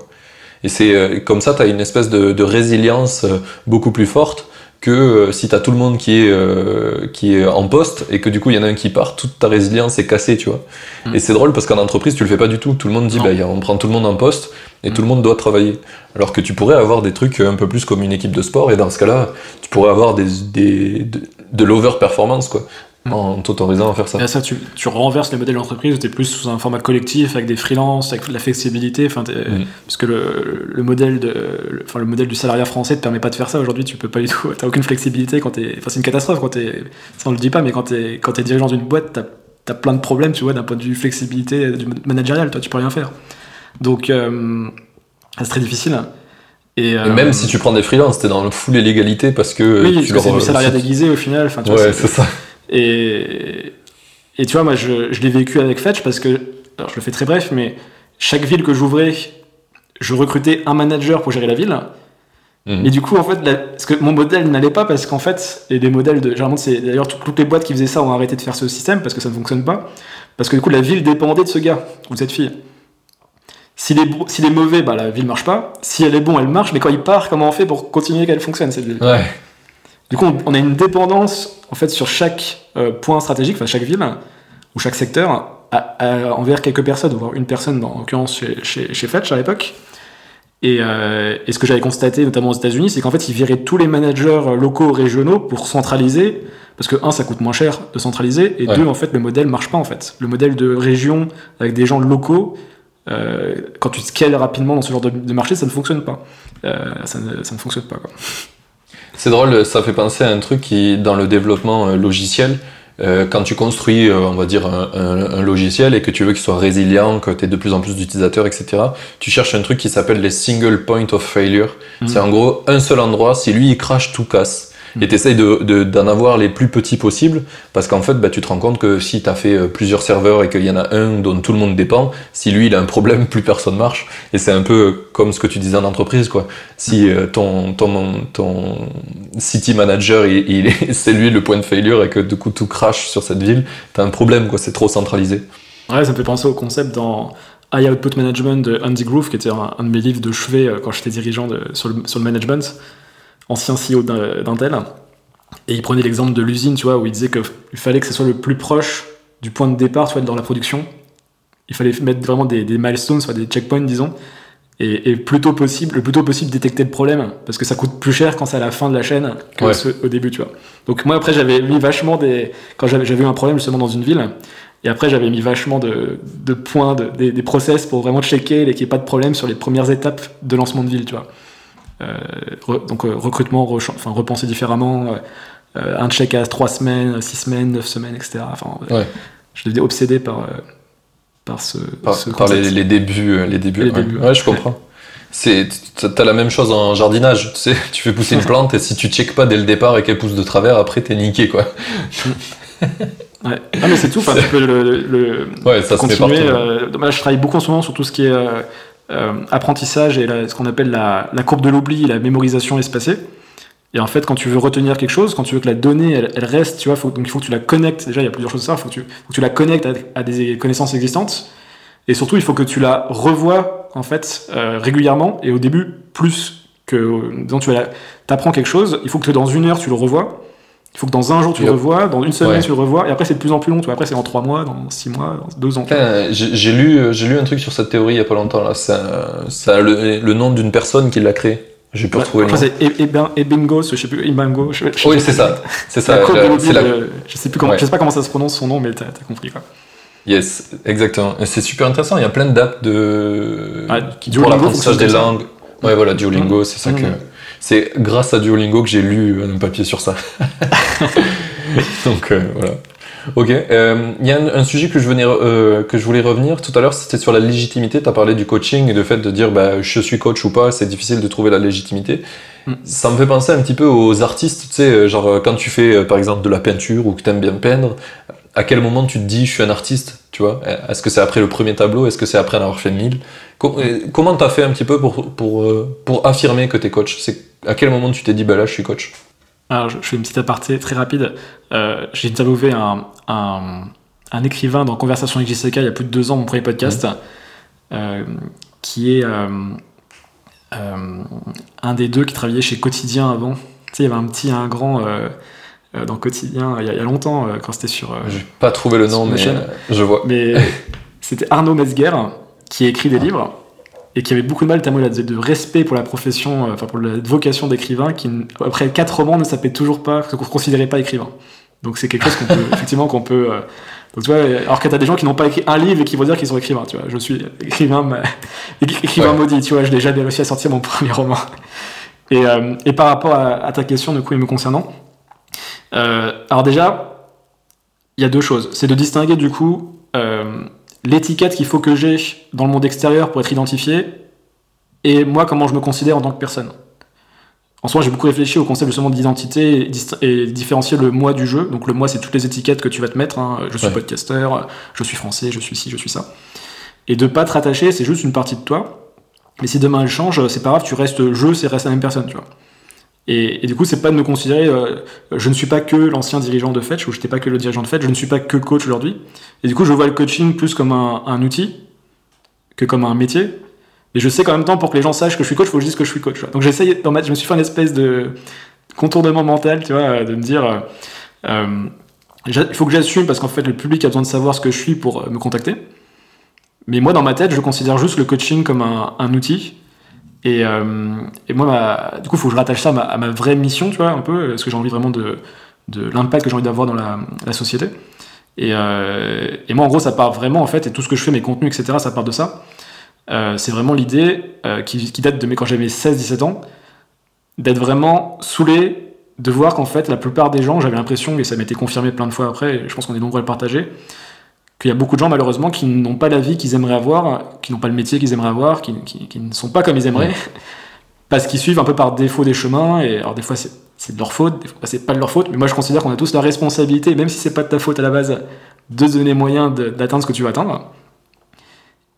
[SPEAKER 2] Et c'est euh, comme ça, tu as une espèce de, de, résilience beaucoup plus forte que euh, si tu as tout le monde qui est, euh, qui est en poste et que du coup il y en a un qui part, toute ta résilience est cassée, tu vois. Mm. Et c'est drôle parce qu'en entreprise, tu le fais pas du tout. Tout le monde dit, bah, on prend tout le monde en poste et mm. tout le monde doit travailler. Alors que tu pourrais avoir des trucs un peu plus comme une équipe de sport et dans ce cas-là, tu pourrais avoir des, des de, de l'over-performance, quoi en t'autorisant à faire ça.
[SPEAKER 1] Et ça, tu, tu renverses le modèle d'entreprise où tu es plus sous un format collectif, avec des freelances, avec de la flexibilité. Enfin, mmh. Parce que le, le, modèle de, le, enfin, le modèle du salariat français te permet pas de faire ça. Aujourd'hui, tu peux pas du tout. Tu aucune flexibilité quand Enfin, c'est une catastrophe quand tu Ça, on le dit pas, mais quand tu es, quand es dirigeant d'une boîte, tu as, as, plein de problèmes, tu vois, d'un point de vue flexibilité, du managérial. Toi, tu peux rien faire. Donc, euh, c'est très difficile.
[SPEAKER 2] Et, euh, et, même si tu prends des freelances, t'es dans le full illégalité parce que.
[SPEAKER 1] Oui, tu c'est du salariat déguisé au final. Enfin,
[SPEAKER 2] tu ouais, c'est ça.
[SPEAKER 1] Et, et tu vois, moi, je, je l'ai vécu avec Fetch parce que, alors je le fais très bref, mais chaque ville que j'ouvrais, je recrutais un manager pour gérer la ville. Mmh. Et du coup, en fait, la, parce que mon modèle n'allait pas parce qu'en fait, et des modèles de. Généralement, c'est d'ailleurs toutes les boîtes qui faisaient ça ont arrêté de faire ce système parce que ça ne fonctionne pas. Parce que du coup, la ville dépendait de ce gars ou de cette fille. S'il est, s'il est mauvais, bah, la ville marche pas. Si elle est bon, elle marche. Mais quand il part, comment on fait pour continuer qu'elle fonctionne cette ville?
[SPEAKER 2] Ouais.
[SPEAKER 1] Du coup, on a une dépendance en fait sur chaque euh, point stratégique, enfin chaque ville ou chaque secteur, à, à, envers quelques personnes, voire une personne, dans, en l'occurrence chez, chez, chez, Fetch à l'époque. Et, euh, et, ce que j'avais constaté, notamment aux États-Unis, c'est qu'en fait, ils viraient tous les managers locaux, régionaux pour centraliser, parce que un, ça coûte moins cher de centraliser, et ouais. deux, en fait, le modèle marche pas en fait. Le modèle de région avec des gens locaux, euh, quand tu scales rapidement dans ce genre de, de marché, ça ne fonctionne pas. Euh, ça ne, ça ne fonctionne pas quoi.
[SPEAKER 2] C'est drôle, ça fait penser à un truc qui, dans le développement euh, logiciel, euh, quand tu construis, euh, on va dire, un, un, un, logiciel et que tu veux qu'il soit résilient, que tu aies de plus en plus d'utilisateurs, etc., tu cherches un truc qui s'appelle les single point of failure. Mmh. C'est en gros un seul endroit, si lui il crache, tout casse. Et tu essayes d'en de, de, avoir les plus petits possibles, parce qu'en fait, bah, tu te rends compte que si tu as fait plusieurs serveurs et qu'il y en a un dont tout le monde dépend, si lui il a un problème, plus personne marche. Et c'est un peu comme ce que tu disais en entreprise, quoi. Si euh, ton, ton, ton city manager, il, il c'est lui le point de failure et que du coup tout crache sur cette ville, tu as un problème, quoi. C'est trop centralisé.
[SPEAKER 1] Ouais, ça me fait penser au concept dans High Output Management de Andy Groove, qui était un, un de mes livres de chevet quand j'étais dirigeant de, sur, le, sur le management ancien CEO d'Intel. Et il prenait l'exemple de l'usine, tu vois, où il disait qu'il fallait que ce soit le plus proche du point de départ, tu vois, dans la production. Il fallait mettre vraiment des, des milestones, soit des checkpoints, disons, et, et, plutôt possible, le plus tôt possible détecter le problème, parce que ça coûte plus cher quand c'est à la fin de la chaîne que ouais. au début, tu vois. Donc moi après j'avais mis vachement des, quand j'avais eu un problème justement dans une ville, et après j'avais mis vachement de, de points, de, des, des, process pour vraiment checker qu'il n'y ait pas de problème sur les premières étapes de lancement de ville, tu vois. Euh, re, donc euh, recrutement, re, enfin repenser différemment, euh, un check à 3 semaines, 6 semaines, 9 semaines, etc. Enfin,
[SPEAKER 2] ouais.
[SPEAKER 1] je devenais obsédé par par ce,
[SPEAKER 2] par,
[SPEAKER 1] ce
[SPEAKER 2] par les, les, débuts les débuts,
[SPEAKER 1] les
[SPEAKER 2] ouais.
[SPEAKER 1] débuts
[SPEAKER 2] ouais, je comprends c'est t'as la même chose en jardinage tu sais tu fais pousser une plante et si tu checkes pas dès le départ et qu'elle pousse de travers après t'es niqué quoi
[SPEAKER 1] ouais. ah mais c'est tout enfin, tu peux le, le
[SPEAKER 2] ouais, ça
[SPEAKER 1] continuer
[SPEAKER 2] se fait
[SPEAKER 1] euh, là, je travaille beaucoup en ce moment sur tout ce qui est euh, apprentissage et la, ce qu'on appelle la, la, courbe de l'oubli la mémorisation espacée et en fait, quand tu veux retenir quelque chose, quand tu veux que la donnée, elle, reste, tu vois, donc il faut que tu la connectes. Déjà, il y a plusieurs choses à ça. Il faut, que tu, la connectes à, des connaissances existantes. Et surtout, il faut que tu la revoies, en fait, euh, régulièrement. Et au début, plus que disons, tu apprends quelque chose, il faut que dans une heure tu le revois, il faut que dans un jour tu le revois, dans une semaine tu le revois, et après c'est de plus en plus long. Tu vois, après c'est en trois mois, dans six mois, dans deux ans.
[SPEAKER 2] j'ai lu, j'ai lu un truc sur cette théorie il y a pas longtemps là. Ça, a le, nom d'une personne qui l'a créé. J'ai pu retrouver le nom.
[SPEAKER 1] C'est Ebingo, je sais plus, Ibango.
[SPEAKER 2] oui, c'est ça. C'est ça.
[SPEAKER 1] Je sais plus comment, je sais pas comment ça se prononce son nom, mais t'as as compris quoi.
[SPEAKER 2] Yes, exactement. C'est super intéressant. Il y a plein d'apps de pour l'apprentissage des langues. Ouais, voilà, Duolingo, c'est ça mmh. C'est grâce à Duolingo que j'ai lu un papier sur ça. Donc euh, voilà. Ok. Euh, il y a un, sujet que je, venais, euh, que je voulais revenir tout à l'heure, c'était sur la légitimité. Tu as parlé du coaching et du fait de dire bah, je suis coach ou pas, c'est difficile de trouver la légitimité. Mm. Ça me fait penser un petit peu aux artistes, tu sais, genre quand tu fais par exemple de la peinture ou que tu aimes bien peindre, à quel moment tu te dis je suis un artiste, tu vois? Est-ce que c'est après le premier tableau? Est-ce que c'est après en avoir fait mille? Comment t'as fait un petit peu pour, pour, pour affirmer que tu es coach à quel moment tu t'es dit, bah là, je suis coach?
[SPEAKER 1] Alors, je, fais une petite aparté très rapide. Euh, j'ai interviewé un, un, écrivain dans Conversation avec JCK il y a plus de deux ans, mon premier podcast, euh, qui est euh, un des deux qui travaillait chez Quotidien avant. Tu sais, il y avait un petit, un grand dans Quotidien il y, a, longtemps, quand c'était sur.
[SPEAKER 2] J'ai pas trouvé le nom, mais je vois.
[SPEAKER 1] Mais c'était Arnaud Metzger qui a écrit des livres et qui avait beaucoup de mal tellement il a de respect pour la profession, euh, enfin pour la vocation d'écrivain, qui après quatre romans ne s'appelait toujours pas, qu'on ne considérait pas écrivain. Donc c'est quelque chose qu'on peut effectivement qu'on peut. Euh, donc tu vois, alors que t'as des gens qui n'ont pas écrit un livre et qui vont dire qu'ils sont écrivains, tu vois. Je suis écrivain, écrivain maudit, tu vois. Je n'ai jamais réussi à sortir mon premier roman. Et, euh, et par rapport à, ta question, du coup, et me concernant, alors déjà, il y a deux choses. C'est de distinguer du coup l'étiquette qu'il faut que j'ai dans le monde extérieur pour être identifié, et moi, comment je me considère en tant que personne. En soi, j'ai beaucoup réfléchi au concept justement d'identité et, différencier le moi du jeu. Donc le moi, c'est toutes les étiquettes que tu vas te mettre. Hein. Je suis podcaster, je suis français, je suis ci, je suis ça. Et de pas te rattacher, c'est juste une partie de toi. Mais si demain elle change, c'est pas grave, tu restes je, c'est reste la même personne, tu vois. Et, du coup, c'est pas de me considérer, euh, je ne suis pas que l'ancien dirigeant de Fetch, ou je n'étais pas que le dirigeant de Fetch, je ne suis pas que coach aujourd'hui. Et du coup, je vois le coaching plus comme un, outil que comme un métier. Et je sais qu'en même temps, pour que les gens sachent que je suis coach, il faut que je dise que je suis coach. Donc j'essaye, je me suis fait une espèce de contournement mental, tu vois, de me dire, euh, euh, il faut que j'assume parce qu'en fait, le public a besoin de savoir ce que je suis pour me contacter. Mais moi, dans ma tête, je considère juste le coaching comme un outil et, euh, et moi, du coup, il faut que je rattache ça à ma, vraie mission, tu vois, un peu, parce que j'ai envie vraiment de, de l'impact que j'ai envie d'avoir dans la, société. Et, euh, et, moi, en gros, ça part vraiment, en fait, et tout ce que je fais, mes contenus, etc., ça part de ça. Euh, c'est vraiment l'idée qui, date de quand j'avais 16-17 ans, d'être vraiment saoulé de voir qu'en fait, la plupart des gens, j'avais l'impression, et ça m'était confirmé plein de fois après, et je pense qu'on est nombreux à le partager, qu'il y a beaucoup de gens malheureusement qui n'ont pas la vie qu'ils aimeraient avoir, qui n'ont pas le métier qu'ils aimeraient avoir, qui, qui, ne sont pas comme ils aimeraient, parce qu'ils suivent un peu par défaut des chemins, et alors des fois c'est de leur faute, des fois c'est pas de leur faute, mais moi je considère qu'on a tous la responsabilité, même si c'est pas de ta faute à la base, de donner moyen d'atteindre ce que tu veux atteindre.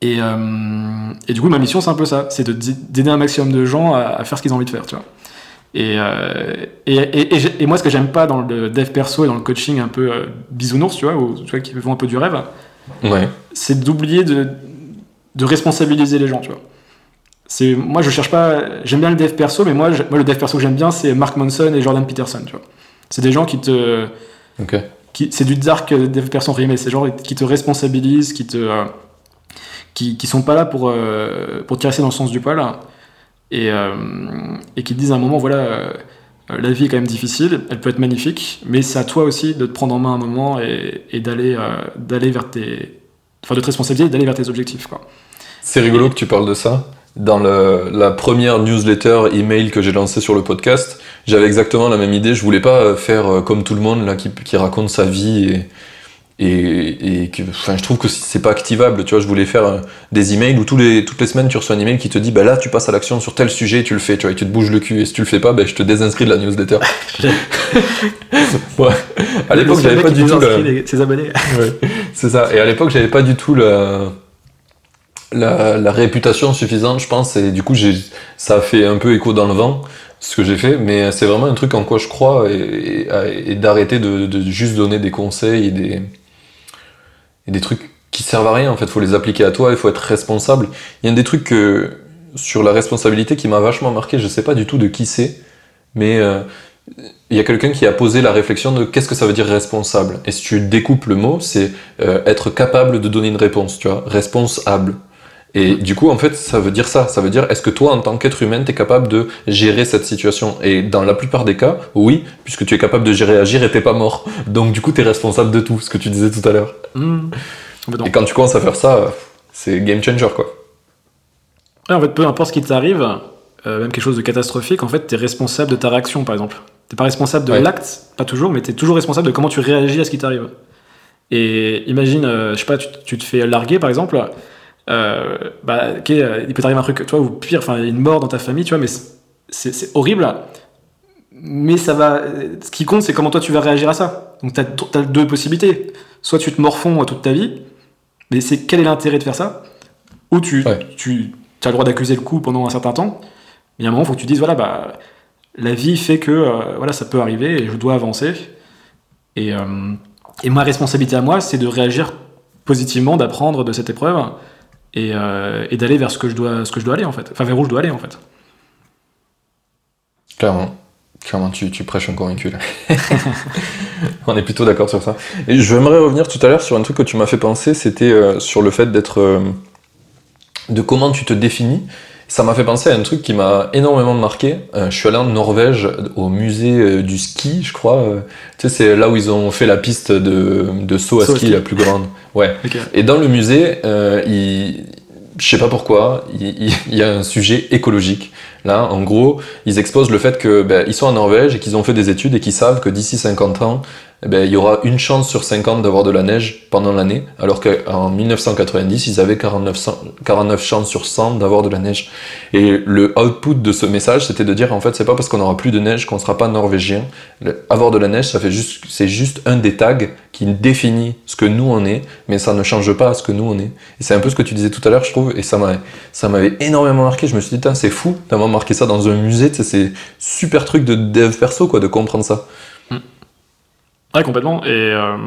[SPEAKER 1] Et, euh, et, du coup ma mission c'est un peu ça, c'est d'aider un maximum de gens à, à faire ce qu'ils ont envie de faire, tu vois. Euh, et, et, et, moi, ce que j'aime pas dans le dev perso et dans le coaching un peu euh, bisounours, tu vois, ou, tu vois, qui font un peu du rêve,
[SPEAKER 2] ouais.
[SPEAKER 1] c'est d'oublier de, de, responsabiliser les gens, tu vois. C'est, moi, je cherche pas. J'aime bien le dev perso, mais moi, moi le dev perso que j'aime bien, c'est Mark Monson et Jordan Peterson, tu vois. C'est des gens qui te. Qui, c'est du dark dev perso rimé, c'est gens qui te responsabilisent, qui te. Euh, qui, qui, sont pas là pour, pour te casser dans le sens du poil et, euh, et qui te disent à un moment, voilà, euh, la vie est quand même difficile, elle peut être magnifique, mais c'est à toi aussi de te prendre en main un moment et, et d'aller euh, d'aller vers tes... Enfin, de te responsabiliser d'aller vers tes objectifs, quoi.
[SPEAKER 2] C'est rigolo que tu parles de ça. Dans le, la première newsletter email que j'ai lancée sur le podcast, j'avais exactement la même idée. Je voulais pas faire comme tout le monde là qui, qui raconte sa vie et, et, et que, enfin, je trouve que c'est pas activable. Tu vois, je voulais faire euh, des emails où tous les, toutes les semaines tu reçois un email qui te dit bah là tu passes à l'action sur tel sujet, tu le fais, tu vois, et tu te bouges le cul. Et si tu le fais pas, bah, je te désinscris de la newsletter. ouais. À l'époque, j'avais pas du tout le... c'est ça. Et à l'époque, j'avais pas du tout la... La, la réputation suffisante, je pense, et du coup, ça a fait un peu écho dans le vent ce que j'ai fait, mais c'est vraiment un truc en quoi je crois et, et, d'arrêter de, de, juste donner des conseils et des, et des trucs qui servent à rien en fait, faut les appliquer à toi, il faut être responsable. Il y a des trucs que sur la responsabilité qui m'a vachement marqué. Je sais pas du tout de qui c'est, mais euh, il y a quelqu'un qui a posé la réflexion de qu'est-ce que ça veut dire responsable. Et si tu découpes le mot, c'est euh, être capable de donner une réponse, tu vois, responsable. Et du coup, en fait, ça veut dire ça. Ça veut dire, est-ce que toi, en tant qu'être humain, tu es capable de gérer cette situation? Et dans la plupart des cas, oui, puisque tu es capable de gérer agir et t'es pas mort. Donc, du coup, tu es responsable de tout, ce que tu disais tout à l'heure.
[SPEAKER 1] Mmh.
[SPEAKER 2] Et quand tu commences à faire ça, c'est game changer, quoi.
[SPEAKER 1] Ouais, en fait, peu importe ce qui t'arrive, euh, même quelque chose de catastrophique, en fait, tu es responsable de ta réaction, par exemple. T'es pas responsable de
[SPEAKER 2] Ouais.
[SPEAKER 1] l'acte, pas toujours, mais tu es toujours responsable de comment tu réagis à ce qui t'arrive. Et imagine, euh, je sais pas, tu, tu te fais larguer, par exemple, euh, bah, euh, il peut t'arriver un truc, tu vois, ou pire, enfin, une mort dans ta famille, tu vois, mais c'est horrible. Mais ça va. Ce qui compte, c'est comment toi tu vas réagir à ça. Donc, tu as, deux possibilités. Soit tu te morfonds toute ta vie, mais c'est quel est l'intérêt de faire ça? Ou tu,
[SPEAKER 2] Ouais.
[SPEAKER 1] tu as le droit d'accuser le coup pendant un certain temps, mais il y a un moment, il faut que tu dises voilà, bah, la vie fait que euh, voilà, ça peut arriver et je dois avancer. Et, euh, et ma responsabilité à moi, c'est de réagir positivement, d'apprendre de cette épreuve et, euh, et d'aller vers ce que, je dois, ce que je dois aller en fait. Enfin, vers où je dois aller en fait.
[SPEAKER 2] Clairement. Clairement, tu, tu prêches un convaincu. On est plutôt d'accord sur ça. Et j'aimerais revenir tout à l'heure sur un truc que tu m'as fait penser, c'était euh, sur le fait d'être. euh, de comment tu te définis. Ça m'a fait penser à un truc qui m'a énormément marqué. Euh, je suis allé en Norvège au musée euh, du ski, je crois. Euh, tu sais, c'est là où ils ont fait la piste de, de saut à
[SPEAKER 1] Saut
[SPEAKER 2] ski
[SPEAKER 1] ski.
[SPEAKER 2] la plus grande. Ouais. Et dans le musée, euh, il, je sais pas pourquoi, il, il- il y a un sujet écologique. Là, en gros, ils exposent le fait que ben, sont en Norvège et qu'ils ont fait des études et qu'ils savent que d'ici 50 ans, eh ben, il y aura une chance sur 50 d'avoir de la neige pendant l'année, alors qu'en 1990, ils avaient 49, cent- 49 chances sur 100 d'avoir de la neige. Et le output de ce message, c'était de dire en fait, c'est pas parce qu'on aura plus de neige qu'on sera pas norvégien. Avoir de la neige, ça fait juste, c'est juste un des tags qui définit ce que nous on est, mais ça ne change pas ce que nous on est. Et c'est un peu ce que tu disais tout à l'heure, je trouve, et ça m'a, ça m'avait énormément marqué. Je me suis dit, c'est fou d'avoir marqué ça dans un musée, c'est super truc de dev perso, quoi, de comprendre ça.
[SPEAKER 1] Ouais, complètement. Et, euh,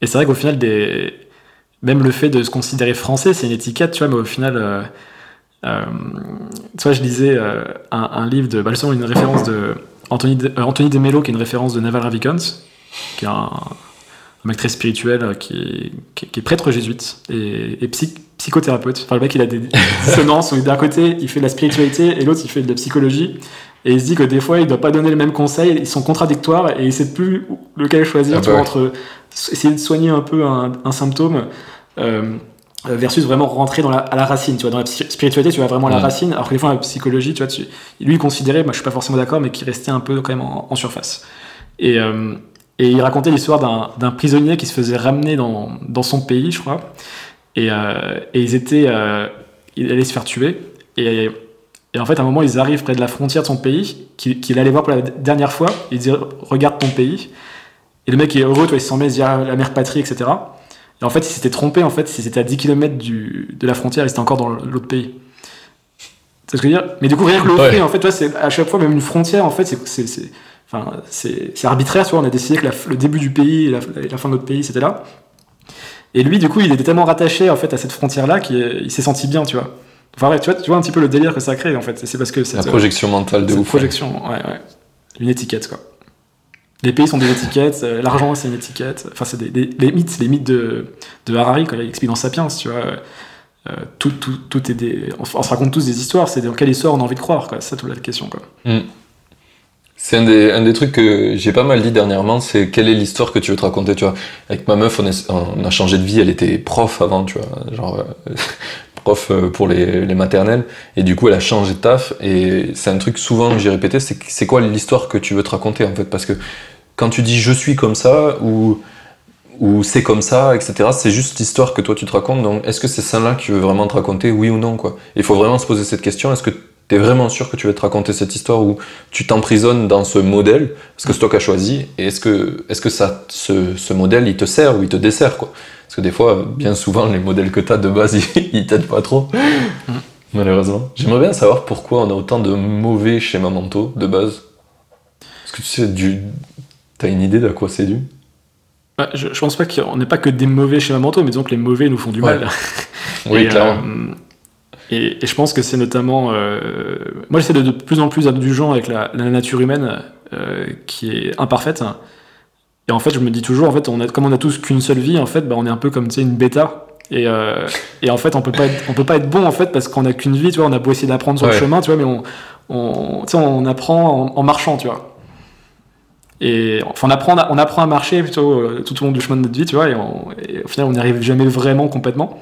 [SPEAKER 1] et c'est vrai qu'au final, des... même le fait de se considérer français, c'est une étiquette, tu vois, mais au final, euh, euh, tu vois, je lisais euh, un, livre de, bah, une référence de Anthony de, Anthony de Mello, qui est une référence de Naval Ravikant, qui est un, un mec très spirituel, euh, qui est, qui est- qui est prêtre jésuite et, et psy- psychothérapeute. Enfin, le mec, il a des dissonances où d'un côté, il fait de la spiritualité et l'autre, il fait de la psychologie. Et il se dit que des fois, il ne doit pas donner le même conseil, ils sont contradictoires et il ne sait plus lequel choisir
[SPEAKER 2] Ah bah
[SPEAKER 1] vois, entre essayer de soigner un peu un, un symptôme euh, versus vraiment rentrer dans la, à la racine. Tu vois, dans la spiritualité, tu vas vraiment à la
[SPEAKER 2] Ouais.
[SPEAKER 1] racine, alors que des fois, la psychologie, tu vois, tu- lui, il considérait, moi je suis pas forcément d'accord, mais qui restait un peu quand même en, en surface. Et, euh, et il racontait l'histoire d'un- prisonnier qui se faisait ramener dans, dans son pays, je crois. Et, euh, et ils étaient. euh, il allait se faire tuer. Et, et en fait, à un moment, ils arrivent près de la frontière de son pays, qu'il allait voir pour la dernière fois. Il dit Regarde ton pays. Et le mec est heureux, toi, il s'en met, il dit Ah, la mère patrie, etc. Et en fait, il s'était trompé, en fait, c'était à 10 km du, de la frontière, il était encore dans l'autre pays. C'est ce que je veux dire? Mais du coup, rien que le
[SPEAKER 2] Ouais.
[SPEAKER 1] fait, en fait, toi, c'est à chaque fois, même une frontière, en fait, c'est- Enfin, c'est arbitraire, vois. On a décidé que la- le début du pays et la, la fin de notre pays, c'était là. Et lui, du coup, il était tellement rattaché en fait à cette frontière-là qu'il il s'est senti bien, tu vois. Enfin, ouais, tu vois, tu vois un petit peu le délire que ça crée en fait. C'est parce que
[SPEAKER 2] La
[SPEAKER 1] cette,
[SPEAKER 2] projection mentale de
[SPEAKER 1] cette
[SPEAKER 2] ouf.
[SPEAKER 1] projection, ouais, ouais. Une étiquette, quoi. Les pays sont des étiquettes, euh, l'argent c'est une étiquette. Enfin, c'est des, des- les mythes, les mythes de, de Harari quand il explique dans Sapiens, tu vois. Euh, tout, tout, tout est des. On, se- on se raconte tous des histoires. C'est dans quelle histoire on a envie de croire, quoi. C'est ça toute la question, quoi.
[SPEAKER 2] C'est un des, un des trucs que j'ai pas mal dit dernièrement, c'est quelle est l'histoire que tu veux te raconter, tu vois. Avec ma meuf, on, est- on a changé de vie, elle était prof avant, tu vois, genre euh, prof euh, pour les, les maternelles, et du coup elle a changé de taf, et c'est un truc souvent que j'ai répété, c'est c'est quoi l'histoire que tu veux te raconter en fait, parce que quand tu dis je suis comme ça, ou, ou c'est comme ça, etc., c'est juste l'histoire que toi tu te racontes, donc est-ce que c'est celle-là que tu veux vraiment te raconter, oui ou non, quoi? Il faut vraiment se poser cette question, est-ce que t'es vraiment sûr que tu veux te raconter cette histoire ou tu t'emprisonnes dans ce modèle? Parce que c'est toi qui as choisi et est-ce que, est-ce que ça, ce, ce modèle il te sert ou il te dessert quoi? Parce que des fois, bien souvent, les modèles que tu as de base ils, t'aident pas trop, malheureusement. J'aimerais bien savoir pourquoi on a autant de mauvais schémas mentaux de base. Est-ce que tu sais, du... t'as une idée d'à quoi c'est dû?
[SPEAKER 1] Ouais, je, je pense pas qu'on n'est pas que des mauvais schémas mentaux, mais disons que les mauvais nous font du
[SPEAKER 2] Ouais.
[SPEAKER 1] mal.
[SPEAKER 2] Oui,
[SPEAKER 1] Et,
[SPEAKER 2] clairement.
[SPEAKER 1] euh, Et, et je pense que c'est notamment. euh, moi, j'essaie de, de plus en plus indulgent avec la, la nature humaine euh, qui est imparfaite. Et en fait, je me dis toujours, en fait, on a, comme on a tous qu'une seule vie, en fait, bah, on est un peu comme tu sais, une bêta. Et, euh, et en fait, on peut pas être, on peut pas être bon en fait parce qu'on a qu'une vie, tu vois. On a beau essayer d'apprendre sur le chemin, tu vois, mais on, on, tu sais, on apprend en, en marchant, tu vois. Et enfin, on apprend, on apprend à marcher plutôt tout au long du chemin de notre vie, tu vois. Et, on- et au final, on n'y arrive jamais vraiment complètement.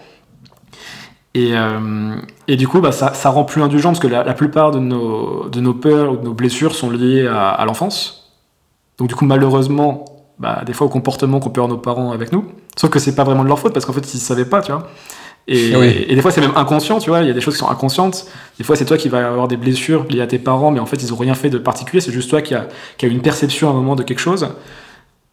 [SPEAKER 1] Et, euh, et du coup, bah, ça, ça rend plus indulgent parce que la, la plupart de nos, de nos peurs ou de nos blessures sont liées à, à l'enfance. Donc du coup, malheureusement, bah, des fois au comportement qu'on peut avoir nos parents avec nous. Sauf que c'est pas vraiment de leur faute parce qu'en fait, ils savaient pas, tu vois. Et,
[SPEAKER 2] Oui.
[SPEAKER 1] et des fois, c'est même inconscient, tu vois. Il y a des choses qui sont inconscientes. Des fois, c'est toi qui vas avoir des blessures liées à tes parents, mais en fait, ils ont rien fait de particulier. C'est juste toi qui a, qui a une perception à un moment de quelque chose.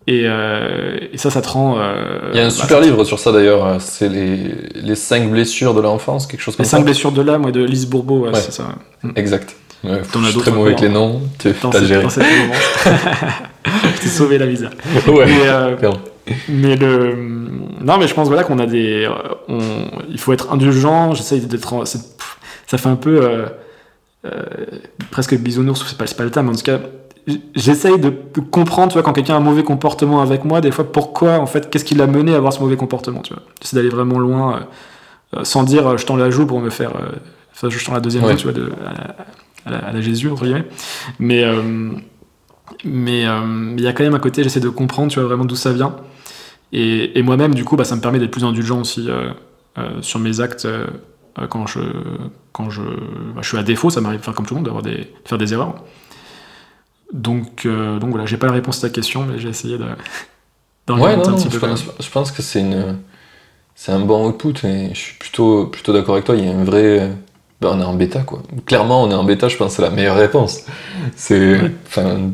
[SPEAKER 1] Et, euh, et ça, ça te rend. euh,
[SPEAKER 2] Il y a un
[SPEAKER 1] bah,
[SPEAKER 2] super livre sur ça d'ailleurs, euh, c'est les, les 5 blessures de l'enfance, quelque chose
[SPEAKER 1] Les
[SPEAKER 2] comme
[SPEAKER 1] cinq
[SPEAKER 2] ça.
[SPEAKER 1] blessures de l'âme, ouais, de Lise Bourbeau, ouais,
[SPEAKER 2] Ouais.
[SPEAKER 1] c'est ça. ouais.
[SPEAKER 2] Exact. Ouais,
[SPEAKER 1] T'en as
[SPEAKER 2] je suis
[SPEAKER 1] d'autres
[SPEAKER 2] très mauvais avec les noms, tu
[SPEAKER 1] Dans,
[SPEAKER 2] as géré.
[SPEAKER 1] dans cette romance. Je t'ai sauvé la misère.
[SPEAKER 2] Ouais,
[SPEAKER 1] Mais, euh, le non, mais je pense voilà qu'on a des, on... il faut être indulgent. J'essaye d'être, en- ça fait un peu presque bisounours. C'est pas, c'est pas le terme, mais en tout cas, j'essaye de, comprendre, tu vois, quand quelqu'un a un mauvais comportement avec moi, des fois pourquoi, en fait, qu'est-ce qui l'a mené à avoir ce mauvais comportement, tu vois? J'essaie d'aller vraiment loin, euh, euh, sans dire euh, je tends la joue pour me faire, euh, enfin, je tends la deuxième
[SPEAKER 2] Ouais.
[SPEAKER 1] tu vois, de, à, la, à la- à la Jésus entre guillemets. Mais euh, mais il y a quand même un côté, j'essaie de comprendre, tu vois, vraiment d'où ça vient. Et, et moi-même, du coup, bah, ça me permet d'être plus indulgent aussi sur mes actes quand je quand je, bah, je suis à défaut. Ça m'arrive de faire comme tout le monde, d'avoir des, de faire des erreurs. Donc euh, donc voilà, j'ai pas la réponse à ta question, mais j'ai essayé de d'en
[SPEAKER 2] Ouais, non,
[SPEAKER 1] un
[SPEAKER 2] non,
[SPEAKER 1] petit
[SPEAKER 2] je,
[SPEAKER 1] peu.
[SPEAKER 2] pense, je pense que c'est une, c'est un bon output et je suis plutôt, plutôt d'accord avec toi. Il y a un vrai, ben, on est en bêta quoi. Clairement, on est en bêta. Je pense que c'est la meilleure réponse. C'est, enfin,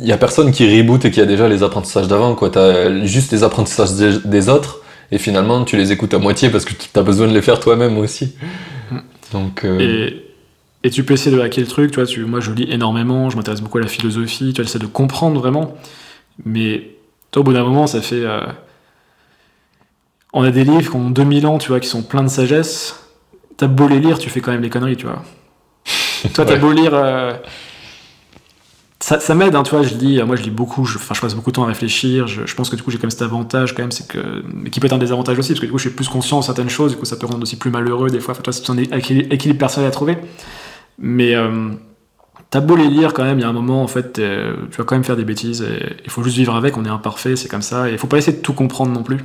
[SPEAKER 2] il y a personne qui reboot et qui a déjà les apprentissages d'avant quoi. T'as juste les apprentissages des, des autres et finalement tu les écoutes à moitié parce que tu as besoin de les faire toi-même aussi.
[SPEAKER 1] Mm.
[SPEAKER 2] Donc, euh,
[SPEAKER 1] Et, et tu peux essayer de hacker le truc, tu vois, tu, moi je lis énormément, je m'intéresse beaucoup à la philosophie, tu vois, j'essaie de comprendre vraiment, mais toi, au bout d'un moment, ça fait... euh, On a des livres qui ont 2000 ans, tu vois, qui sont pleins de sagesse, t'as beau les lire, tu fais quand même les conneries, tu vois. toi, t'as
[SPEAKER 2] Ouais.
[SPEAKER 1] beau lire... euh, Ça, ça m'aide, hein, tu vois, je lis, moi je lis beaucoup, je, je passe beaucoup de temps à réfléchir, je, je pense que du coup j'ai quand même cet avantage quand même, c'est que, qui peut être un désavantage aussi, parce que du coup je suis plus conscient de certaines choses, du coup ça peut rendre aussi plus malheureux des fois, enfin, c'est équilibre, équilibre personnel à trouver, mais euh, t'as beau les lire quand même, il y a un moment en fait, euh, tu vas quand même faire des bêtises, il faut juste vivre avec, on est imparfait, c'est comme ça, et il faut pas essayer de tout comprendre non plus.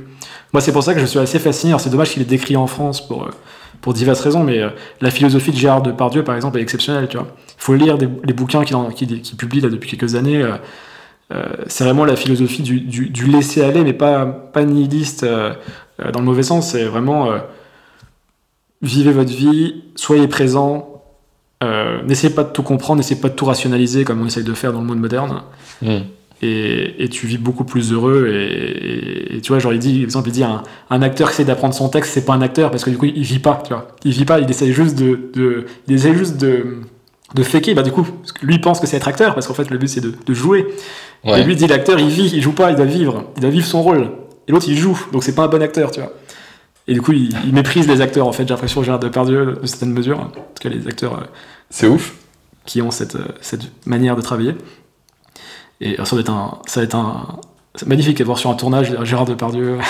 [SPEAKER 1] Moi c'est pour ça que je suis assez fasciné, alors c'est dommage qu'il est décrit en France pour, euh, pour diverses raisons, mais la philosophie de Gérard Depardieu par exemple est exceptionnelle, tu vois. Il faut lire les bouquins qu'il publie là, depuis quelques années. c'est vraiment la philosophie du, du- laisser aller, mais pas, nihiliste dans le mauvais sens. C'est vraiment vivez votre vie, soyez présent, euh, n'essayez pas de tout comprendre, n'essayez pas de tout rationaliser comme on essaye de faire dans le monde moderne.
[SPEAKER 2] hmm.
[SPEAKER 1] Et, et tu vis beaucoup plus heureux. Et, et- et tu vois, genre, il dit, par exemple, il dit un, un acteur qui essaie d'apprendre son texte, c'est pas un acteur parce que du coup, il vit pas, tu vois. Il vit pas, il essaie juste de, de il essaie juste de, de faker. Bah, du coup, lui pense que c'est être acteur parce qu'en fait, le but c'est de, de jouer.
[SPEAKER 2] Ouais.
[SPEAKER 1] Et lui dit, l'acteur, il vit, il joue pas, il doit vivre. Il doit vivre son rôle. Et l'autre, il joue. Donc, c'est pas un bon acteur, tu vois. Et du coup, il, il méprise les acteurs, en fait. J'ai l'impression, Gérard Depardieu, de certaines mesures. En tout cas, les acteurs euh,
[SPEAKER 2] C'est ouf.
[SPEAKER 1] qui ont cette, euh, cette manière de travailler. Et ça va être un, ça va être un, c'est magnifique de voir sur un tournage Gérard Depardieu.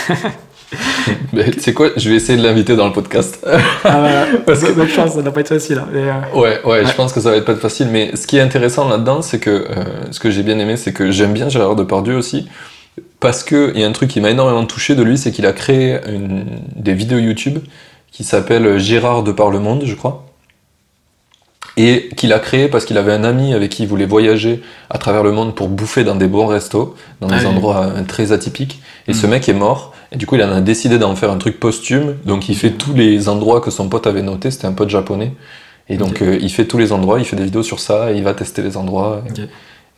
[SPEAKER 2] Tu sais quoi, je vais essayer de l'inviter dans le podcast.
[SPEAKER 1] ah, voilà.
[SPEAKER 2] Parce que-
[SPEAKER 1] bonne chance, ça n'a pas été facile. hein. Mais, euh,
[SPEAKER 2] Ouais, ouais, je pense que ça va être pas facile. Mais ce qui est intéressant là-dedans, c'est que euh, ce que j'ai bien aimé, c'est que j'aime bien Gérard Depardieu aussi. Parce qu'il y a un truc qui m'a énormément touché de lui, c'est qu'il a créé une- des vidéos YouTube qui s'appellent Gérard de par le monde, je crois. Et qu'il a créé parce qu'il avait un ami avec qui il voulait voyager à travers le monde pour bouffer dans des bons restos, dans
[SPEAKER 1] Ah
[SPEAKER 2] des
[SPEAKER 1] oui.
[SPEAKER 2] endroits euh, très atypiques. Et
[SPEAKER 1] Mm.
[SPEAKER 2] ce mec est mort. Et du coup, il en a décidé d'en faire un truc posthume. Donc, il fait tous les endroits que son pote avait notés. C'était un pote japonais. Et donc, euh, il fait tous les endroits, il fait des vidéos sur ça, et il va tester les endroits. Et,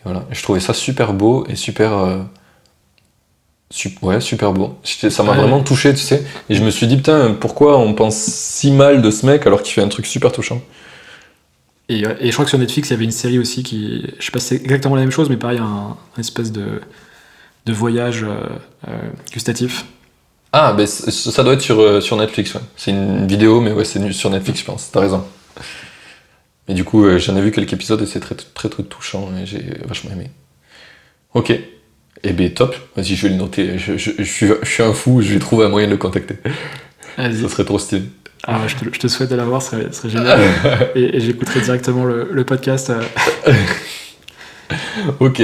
[SPEAKER 2] voilà. Et je trouvais ça super beau et super. euh, ouais, super beau. Ça m'a
[SPEAKER 1] Ouais.
[SPEAKER 2] vraiment touché, tu sais. Et je me suis dit, putain, pourquoi on pense si mal de ce mec alors qu'il fait un truc super touchant?
[SPEAKER 1] Et, ouais, et je crois que sur Netflix, il y avait une série aussi qui, je sais pas si c'est exactement la même chose, mais pareil, un, un espèce de, de voyage euh, euh, gustatif.
[SPEAKER 2] Ah, ben ça doit être sur, euh, sur Netflix, ouais. C'est une vidéo, mais ouais, c'est sur Netflix, je pense. T'as raison. Mais du coup, euh, j'en ai vu quelques épisodes et c'est très, très, très touchant et j'ai vachement aimé. Ok. Eh ben top. Vas-y, je vais le noter. Je, je- je suis, je suis un fou, je vais trouver un moyen de le contacter.
[SPEAKER 1] Vas-y.
[SPEAKER 2] Ça serait trop stylé.
[SPEAKER 1] Ah je, te, je te souhaite de l'avoir, ce serait, génial. et et j'écouterai directement le, le podcast. euh.
[SPEAKER 2] Ok,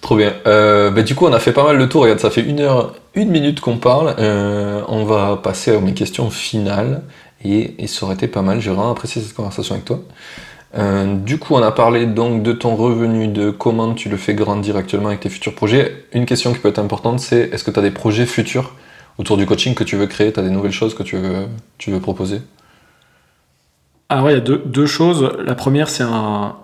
[SPEAKER 2] trop bien. Euh, bah, du coup, on a fait pas mal le tour. Regarde, ça fait une heure, une minute qu'on parle. Euh, on va passer à mes questions finales. Et, et ça aurait été pas mal. J'ai vraiment apprécié cette conversation avec toi. Euh, du coup, on a parlé donc de ton revenu, de comment tu le fais grandir actuellement avec tes futurs projets. Une question qui peut être importante, c'est est-ce que tu as des projets futurs autour du coaching que tu veux créer? Tu as des nouvelles choses que tu veux, tu veux proposer?
[SPEAKER 1] Ah ouais, il y a deux, deux choses. La première, c'est un,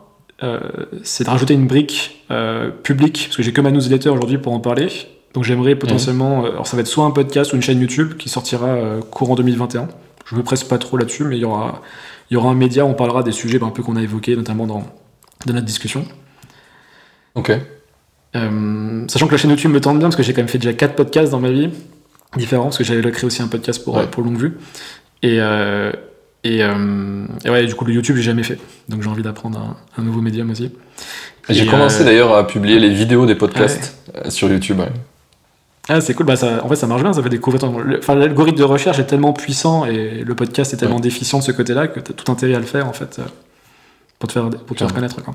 [SPEAKER 1] euh, c'est de rajouter une brique euh, publique, parce que j'ai que ma newsletter aujourd'hui pour en parler. Donc j'aimerais potentiellement, euh, alors ça va être soit un podcast ou une chaîne YouTube qui sortira euh, courant 2021. Je me presse pas trop là-dessus, mais il y aura, il y aura un média où on parlera des sujets ben, un peu qu'on a évoqués, notamment dans, dans notre discussion.
[SPEAKER 2] Ok.
[SPEAKER 1] Euh, sachant que la chaîne YouTube me tente bien, parce que j'ai quand même fait déjà quatre podcasts dans ma vie, différents, parce que j'avais créé aussi un podcast pour,
[SPEAKER 2] Ouais.
[SPEAKER 1] euh, pour Longue Vue. Et, euh, et, euh, et ouais, du coup, le YouTube, j'ai jamais fait. Donc j'ai envie d'apprendre un, un nouveau médium aussi.
[SPEAKER 2] J'ai commencé d'ailleurs à publier les vidéos des podcasts euh, sur YouTube. ouais.
[SPEAKER 1] Ah, c'est cool, bah, ça, en fait ça marche bien, ça fait découvrir. ton- Enfin, l'algorithme de recherche est tellement puissant et le podcast est tellement
[SPEAKER 2] Ouais.
[SPEAKER 1] déficient de ce côté-là que tu as tout intérêt à le faire en fait euh, pour te faire, pour te faire connaître. Quoi.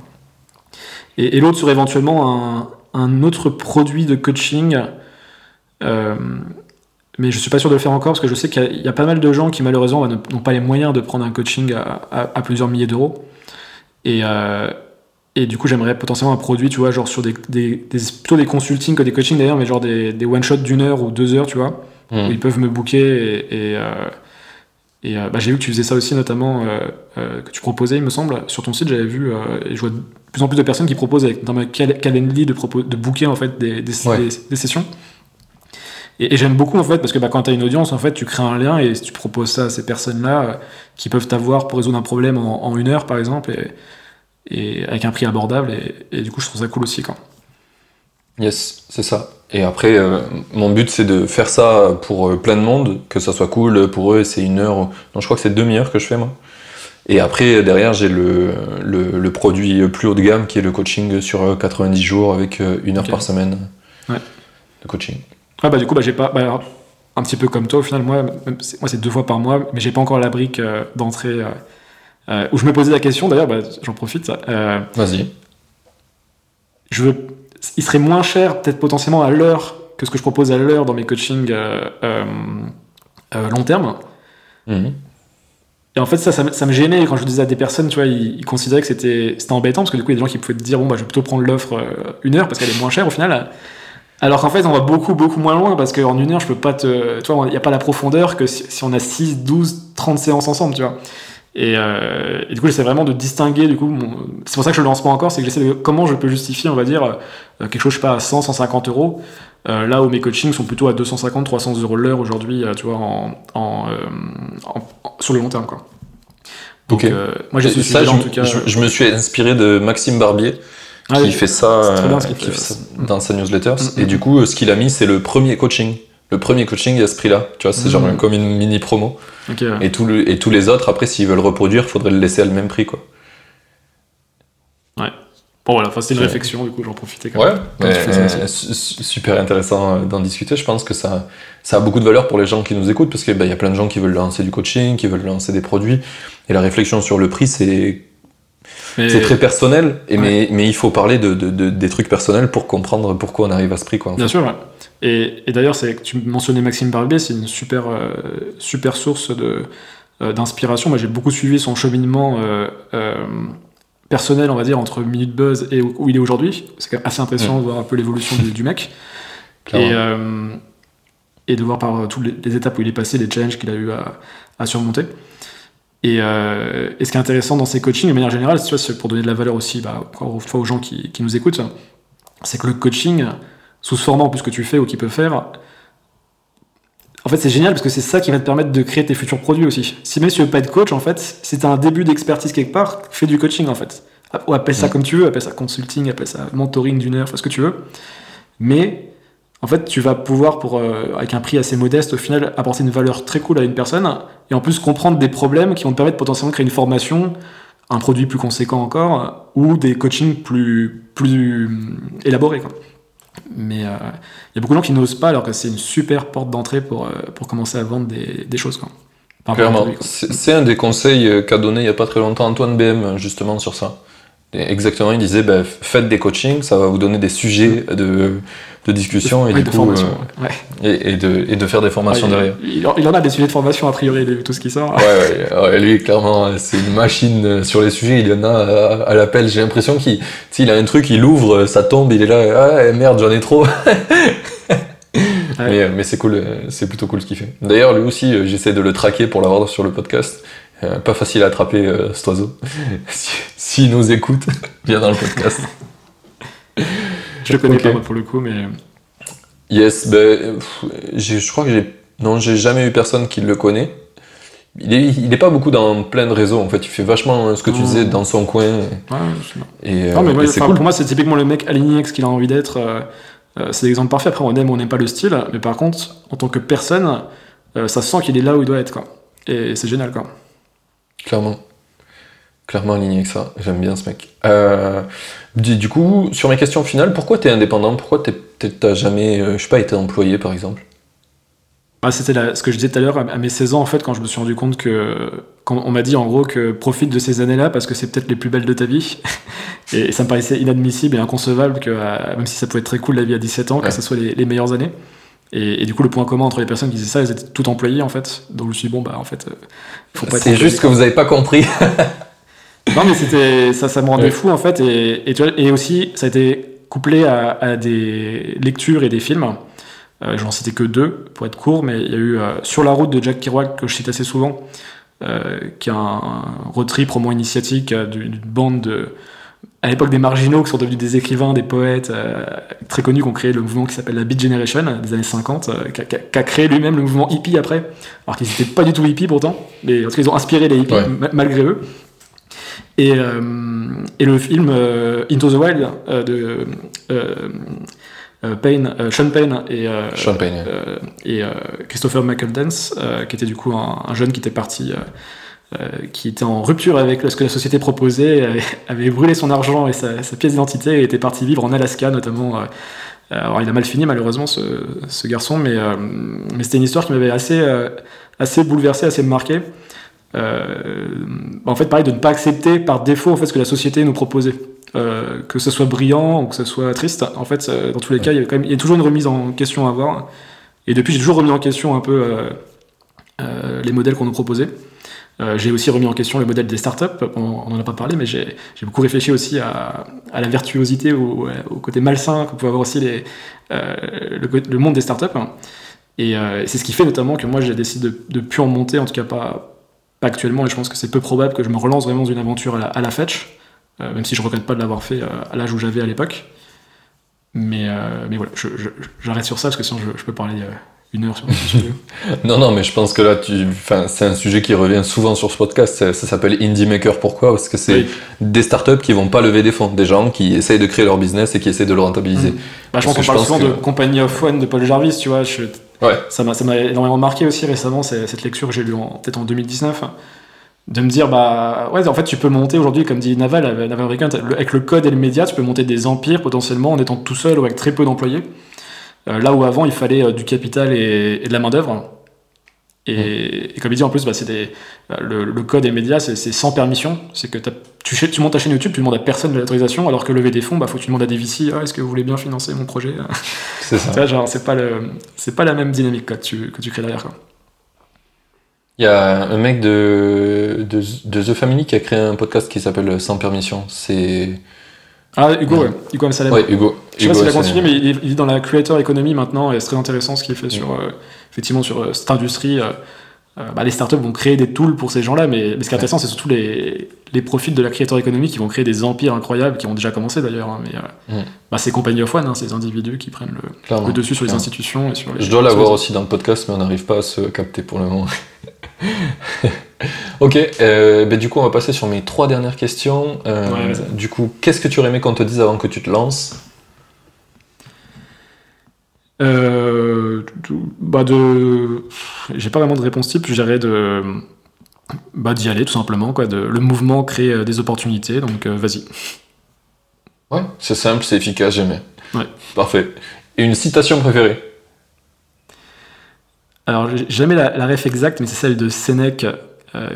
[SPEAKER 1] Et, et l'autre serait éventuellement un, un autre produit de coaching, euh, mais je suis pas sûr de le faire encore parce que je sais qu'il y a- il y, a pas mal de gens qui malheureusement bah, n'ont pas les moyens de prendre un coaching à, à- à plusieurs milliers d'euros. Et, euh, et du coup, j'aimerais potentiellement un produit, tu vois, genre sur des, des, des- plutôt des consultings que des coachings d'ailleurs, mais genre des, des one-shots d'une heure ou deux heures, tu vois, où
[SPEAKER 2] Hmm.
[SPEAKER 1] ils peuvent me booker. Et, et, euh, et, euh, bah, j'ai vu que tu faisais ça aussi, notamment, euh, euh, que tu proposais, il me semble. Sur ton site, j'avais vu, et je vois de plus en plus de personnes qui proposent avec, dans ma cal- Calendly de, de booker en fait des, des,
[SPEAKER 2] Ouais.
[SPEAKER 1] sessions. Et, et j'aime beaucoup en fait parce que bah, quand tu as une audience, en fait, tu crées un lien et tu proposes ça à ces personnes-là qui peuvent t'avoir pour résoudre un problème en, en une heure, par exemple, et, et avec un prix abordable. Et, et du coup, je trouve ça cool aussi. Quoi.
[SPEAKER 2] Yes, c'est ça. Et après, euh, mon but c'est de faire ça pour euh, plein de monde, que ça soit cool pour eux. C'est une heure, non, je crois que c'est demi-heure que je fais moi. Et après, derrière, j'ai le, le, le produit plus haut de gamme qui est le coaching sur euh, 90 jours avec euh, une heure par semaine
[SPEAKER 1] Ouais.
[SPEAKER 2] de coaching.
[SPEAKER 1] Ouais, bah, du coup, bah, j'ai pas. bah, un petit peu comme toi, au final, moi, moi c'est deux fois par mois, mais j'ai pas encore la brique euh, d'entrée. Euh, où je me posais la question, d'ailleurs, bah, j'en profite. euh,
[SPEAKER 2] Vas-y.
[SPEAKER 1] je veux, il serait moins cher, peut-être potentiellement à l'heure, que ce que je propose à l'heure dans mes coachings euh, euh, long terme.
[SPEAKER 2] Mhm.
[SPEAKER 1] Et en fait, ça, ça, me- ça me gênait quand je disais à des personnes, tu vois, ils, ils considéraient que c'était c'était embêtant parce que du coup, il y a des gens qui pouvaient te dire, bon, bah, je vais plutôt prendre l'offre une heure parce qu'elle est moins chère au final. Alors qu'en fait, on va beaucoup, beaucoup moins loin parce qu'en une heure, je peux pas te. Tu vois, il n'y a pas la profondeur que si, si on a 6, 12, 30 séances ensemble, tu vois. Et, euh, et du coup, j'essaie vraiment de distinguer, du coup, mon- c'est pour ça que je le lance pas encore, c'est que j'essaie de comment je peux justifier, on va dire, euh, quelque chose, je sais pas, à 100, 150 euros, euh, là où mes coachings sont plutôt à 250, 300 euros l'heure aujourd'hui, tu vois, en, en, en- en- sur le long terme, quoi. Donc, moi, j'ai
[SPEAKER 2] ça, je,
[SPEAKER 1] en tout cas.
[SPEAKER 2] je- je me suis inspiré de Maxime Barbier
[SPEAKER 1] Ah
[SPEAKER 2] qui
[SPEAKER 1] oui,
[SPEAKER 2] fait ça,
[SPEAKER 1] bien
[SPEAKER 2] qui
[SPEAKER 1] fait.
[SPEAKER 2] ça dans sa newsletter.
[SPEAKER 1] Mm,
[SPEAKER 2] Et
[SPEAKER 1] mm.
[SPEAKER 2] du coup, ce qu'il a mis, c'est le premier coaching. Le premier coaching à ce prix-là. Tu vois, c'est genre comme une mini promo.
[SPEAKER 1] Ouais.
[SPEAKER 2] Et, tout le- et tous les autres, après, s'ils veulent reproduire, faudrait le laisser à le même prix, quoi.
[SPEAKER 1] Bon, voilà, enfin, c'était une
[SPEAKER 2] Ouais.
[SPEAKER 1] réflexion, du coup, j'en profitais quand
[SPEAKER 2] Ouais,
[SPEAKER 1] même. Quand tu fais ça
[SPEAKER 2] mais, euh, su- su- super intéressant euh, d'en discuter. Je pense que ça, ça a beaucoup de valeur pour les gens qui nous écoutent parce qu'il y a plein de gens qui veulent lancer du coaching, qui veulent lancer des produits. Et la réflexion sur le prix, c'est
[SPEAKER 1] Mais-
[SPEAKER 2] c'est très personnel. Et
[SPEAKER 1] Ouais.
[SPEAKER 2] mais, mais il faut parler de, de- de- des trucs personnels pour comprendre pourquoi on arrive à ce prix. Quoi, en
[SPEAKER 1] Bien
[SPEAKER 2] fait.
[SPEAKER 1] sûr, ouais. Et, et d'ailleurs, tu mentionnais Maxime Barbier, c'est une super, euh, super source euh, d'inspiration. Moi, j'ai beaucoup suivi son cheminement euh, personnel, on va dire, entre Minute Buzz et où, où il est aujourd'hui. C'est quand même assez impressionnant de voir un peu l'évolution du, du mec. Et, et de voir par toutes les, les étapes où il est passé, les challenges qu'il a eu à, à surmonter. Et, euh, et ce qui est intéressant dans ces coachings, de manière générale, tu vois, c'est pour donner de la valeur aussi, bah, aux gens qui, qui nous écoutent, c'est que le coaching, sous ce format en plus que tu fais ou qu'il peut faire, en fait, c'est génial parce que c'est ça qui va te permettre de créer tes futurs produits aussi. Si même si tu veux pas être coach, en fait, si t'as un début d'expertise quelque part, fais du coaching en fait. Ou appelle ça
[SPEAKER 2] Mm.
[SPEAKER 1] comme tu veux, appelle ça consulting, appelle ça mentoring d'une heure, fais ce que tu veux. Mais en fait, tu vas pouvoir, pour, euh, avec un prix assez modeste, au final, apporter une valeur très cool à une personne, et en plus comprendre des problèmes qui vont te permettre potentiellement de créer une formation, un produit plus conséquent encore, ou des coachings plus, plus élaborés. Quoi. Mais il y a beaucoup de gens qui n'osent pas, alors que c'est une super porte d'entrée pour, pour commencer à vendre des, des choses. Quoi.
[SPEAKER 2] Clairement, c'est un des conseils qu'a donné il n'y a pas très longtemps Antoine BM, justement, sur ça. Exactement, il disait bah, faites des coachings, ça va vous donner des sujets de, de discussion et, de, formation, euh, et, de, et, de, faire des formations derrière.
[SPEAKER 1] Il, en a des sujets de formation a priori, tout ce qui sort.
[SPEAKER 2] Ouais, ouais, lui, clairement, c'est une machine sur les sujets. Il y en a à, l'appel. J'ai l'impression qu'il a un truc, il ouvre, ça tombe, il est là, ah merde, j'en ai trop. Mais, mais c'est cool, c'est plutôt cool ce qu'il fait. D'ailleurs, lui aussi, euh, j'essaie de le traquer pour l'avoir sur le podcast. Euh, pas facile à attraper euh, cet oiseau. S'il nous écoute, viens dans le podcast.
[SPEAKER 1] je le connais pas pour le coup, mais.
[SPEAKER 2] Yes, ben, je crois que j'ai. Non, j'ai jamais eu personne qui le connaît. Il est, il est pas beaucoup dans plein de réseaux en fait, il fait vachement ce que tu disais dans son coin. Ouais,
[SPEAKER 1] et, non, mais cool. pour moi, c'est typiquement le mec aligné avec ce qu'il a envie d'être. c'est l'exemple parfait. Après, on aime ou on n'aime pas le style, mais par contre, en tant que personne, ça sent qu'il est là où il doit être. Quoi. Et c'est génial. Quoi.
[SPEAKER 2] Clairement. Clairement aligné avec ça. J'aime bien ce mec. Euh, du, coup, sur mes questions finales, pourquoi tu es indépendant? Pourquoi t'as jamais, euh, je sais pas, été employé par exemple?
[SPEAKER 1] Bah, C'était ce que je disais tout à l'heure, à mes 16 ans, en fait, quand je me suis rendu compte que. Quand on m'a dit en gros que profite de ces années-là parce que c'est peut-être les plus belles de ta vie. et, ça me paraissait inadmissible et inconcevable que, euh, même si ça pouvait être très cool la vie à 17 ans, que ce soit les, meilleures années. Et, du coup, le point commun entre les personnes qui disaient ça, elles étaient toutes employées en fait. Donc je me suis dit, bon, bah en fait,
[SPEAKER 2] faut pas C'est juste que vous avez pas compris.
[SPEAKER 1] non, mais c'était ça, ça me rendait fou en fait. Et, et, aussi, ça a été couplé à, des lectures et des films. Euh, J'en citais que deux pour être court, mais il y a eu euh, Sur la route de Jack Kerouac que je cite assez souvent, euh, qui est un, un road trip roman initiatique euh, d'une bande de à l'époque des marginaux qui sont devenus des écrivains, des poètes euh, très connus qui ont créé le mouvement qui s'appelle la Beat Generation des années 50, euh, qui, a, créé lui-même le mouvement hippie après, alors qu'ils n'étaient pas du tout hippies pourtant, mais en tout cas ils ont inspiré les hippies malgré eux. Et, euh, et le film Into the Wild de Payne, Sean Payne et, et Christopher McEldance, qui était du coup un, un jeune qui était parti euh, qui était en rupture avec ce que la société proposait, avait, brûlé son argent et sa, pièce d'identité et était parti vivre en Alaska notamment. Euh, alors il a mal fini malheureusement ce, garçon, mais, euh, mais c'était une histoire qui m'avait assez, assez bouleversé, assez marqué. en fait, pareil, de ne pas accepter par défaut en fait, ce que la société nous proposait. que ce soit brillant ou que ce soit triste, en fait, dans tous les cas, il y, a quand même, il y a toujours une remise en question à avoir. Et depuis, j'ai toujours remis en question un peu les modèles qu'on nous proposait. Euh, j'ai aussi remis en question le modèle des startups, on n'en a pas parlé, mais j'ai beaucoup réfléchi aussi à, la virtuosité, au, au, côté malsain que pouvait avoir aussi euh, le, monde des startups. Et euh, c'est ce qui fait notamment que moi j'ai décidé de ne plus en monter, en tout cas pas, actuellement, et je pense que c'est peu probable que je me relance vraiment dans une aventure à la, fetch, même si je ne regrette pas de l'avoir fait à l'âge où j'avais à l'époque. Mais, voilà, j'arrête sur ça parce que sinon je peux parler une heure sur ce sujet.
[SPEAKER 2] non, non, mais je pense que là, tu... enfin, c'est un sujet qui revient souvent sur ce podcast. Ça, s'appelle Indie Maker. Pourquoi? Parce que c'est des startups qui vont pas lever des fonds, des gens qui essayent de créer leur business et qui essayent de le rentabiliser.
[SPEAKER 1] Mmh. Bah, je pense qu'on parle souvent de Company of One de Paul Jarvis, tu vois. Ouais. Ça m'a énormément marqué aussi récemment, cette lecture que j'ai lue peut-être en 2019 de me dire bah ouais en fait tu peux monter aujourd'hui comme dit Naval Naval avec le code et le média tu peux monter des empires potentiellement en étant tout seul ou avec très peu d'employés là où avant, il fallait euh, du capital et, de la main-d'œuvre. Et, comme il dit en plus, bah, des, euh, le, code et médias, c'est sans permission. C'est que tu, tu, montes ta chaîne YouTube, tu demandes à personne de l'autorisation, alors que lever des fonds, bah, faut que tu demandes à des VC, ah, est-ce que vous voulez bien financer mon projet? C'est ça. genre, c'est pas, pas la même dynamique que tu, que tu crées derrière. Quoi.
[SPEAKER 2] Il y a un mec de, de, de, The Family qui a créé un podcast qui s'appelle Sans permission. C'est
[SPEAKER 1] ah, Hugo, ouais. Hugo Amsalem.
[SPEAKER 2] Ouais, Hugo.
[SPEAKER 1] Je sais pas s'il a continué, mais il est, dans la creator economy maintenant, et c'est très intéressant ce qu'il fait sur, euh, effectivement, sur euh, cette industrie. Euh, bah, les startups vont créer des tools pour ces gens-là, mais, ce qui est intéressant, c'est surtout les, les, profils de la creator economy qui vont créer des empires incroyables, qui ont déjà commencé d'ailleurs. Hein, mais mm. bah, c'est Company of One, hein, ces individus qui prennent le, le dessus sur les institutions et sur les.
[SPEAKER 2] Je dois l'avoir aussi dans le podcast, mais on n'arrive pas à se capter pour le moment. ok, euh, ben, du coup on va passer sur mes trois dernières questions. Euh, du coup, qu'est-ce que tu aurais aimé qu'on te dise avant que tu te lances
[SPEAKER 1] Euh, bah de, j'ai pas vraiment de réponse type. Je dirais de, bah d'y aller tout simplement quoi. De, le mouvement crée des opportunités, donc vas-y.
[SPEAKER 2] Ouais, c'est simple, c'est efficace, j'aimais.
[SPEAKER 1] Ouais.
[SPEAKER 2] Parfait. Et une citation préférée
[SPEAKER 1] Alors j'ai jamais la, la ref exacte, mais c'est celle de Sénèque. euh,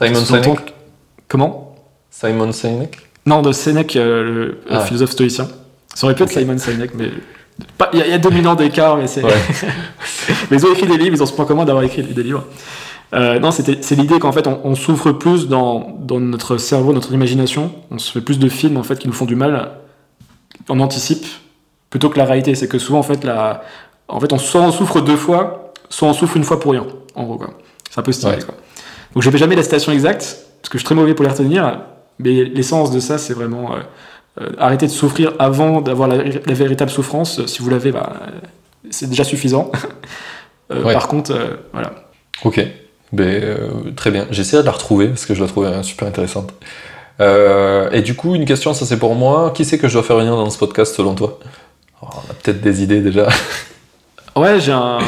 [SPEAKER 2] Simon Sinek
[SPEAKER 1] Comment?
[SPEAKER 2] Simon Sinek
[SPEAKER 1] Non, de Sénèque, euh, le,
[SPEAKER 2] Ah.
[SPEAKER 1] philosophe stoïcien. Ça aurait pu être. Simon Sinek, mais il y, y a 2000 ans d'écart, mais c'est.
[SPEAKER 2] Ouais.
[SPEAKER 1] mais ils ont écrit des livres, ils ont ce point commun d'avoir écrit des livres. Euh, non, c'est l'idée qu'en fait, on, on souffre plus dans, dans notre cerveau, notre imagination. On se fait plus de films en fait qui nous font du mal. On anticipe plutôt que la réalité. C'est que souvent, en fait, la, en fait, on soit on souffre deux fois, soit on souffre une fois pour rien. En gros, quoi. C'est un peu stylé.
[SPEAKER 2] Ouais.
[SPEAKER 1] Quoi. Donc, j'ai jamais la citation exacte parce que je suis très mauvais pour les retenir. Mais l'essence de ça, c'est vraiment euh, euh, arrêter de souffrir avant d'avoir la, la véritable souffrance. Si vous l'avez, bah, euh, c'est déjà suffisant.
[SPEAKER 2] Ouais.
[SPEAKER 1] Par contre, voilà.
[SPEAKER 2] Ok, ben, très bien. J'essaierai de la retrouver parce que je la trouve euh, super intéressante. Euh, et du coup, une question, ça c'est pour moi. Qui c'est que je dois faire venir dans ce podcast selon toi? Oh, On a peut-être des idées déjà.
[SPEAKER 1] Ouais, j'ai un,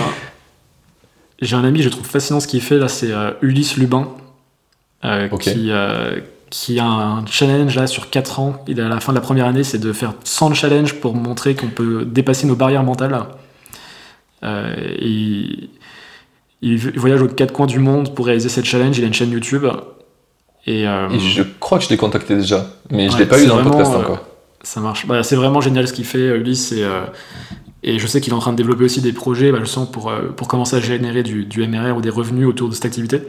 [SPEAKER 1] j'ai un ami, je trouve fascinant ce qu'il fait là, c'est euh, Ulysse Lubin, euh, qui, euh, qui a un challenge là sur 4 ans. Il est à la fin de la première année, c'est de faire 100 challenges pour montrer qu'on peut dépasser nos barrières mentales. Euh, il, voyage aux quatre coins du monde pour réaliser cette challenge. Il a une chaîne YouTube. Et,
[SPEAKER 2] Et je crois que je l'ai contacté déjà, mais je
[SPEAKER 1] Ouais,
[SPEAKER 2] l'ai pas eu dans le podcast encore.
[SPEAKER 1] Ça marche. Bah, c'est vraiment génial ce qu'il fait, Ulysse. Et, et je sais qu'il est en train de développer aussi des projets, bah, je sens, pour, euh, pour commencer à générer du, du MRR ou des revenus autour de cette activité.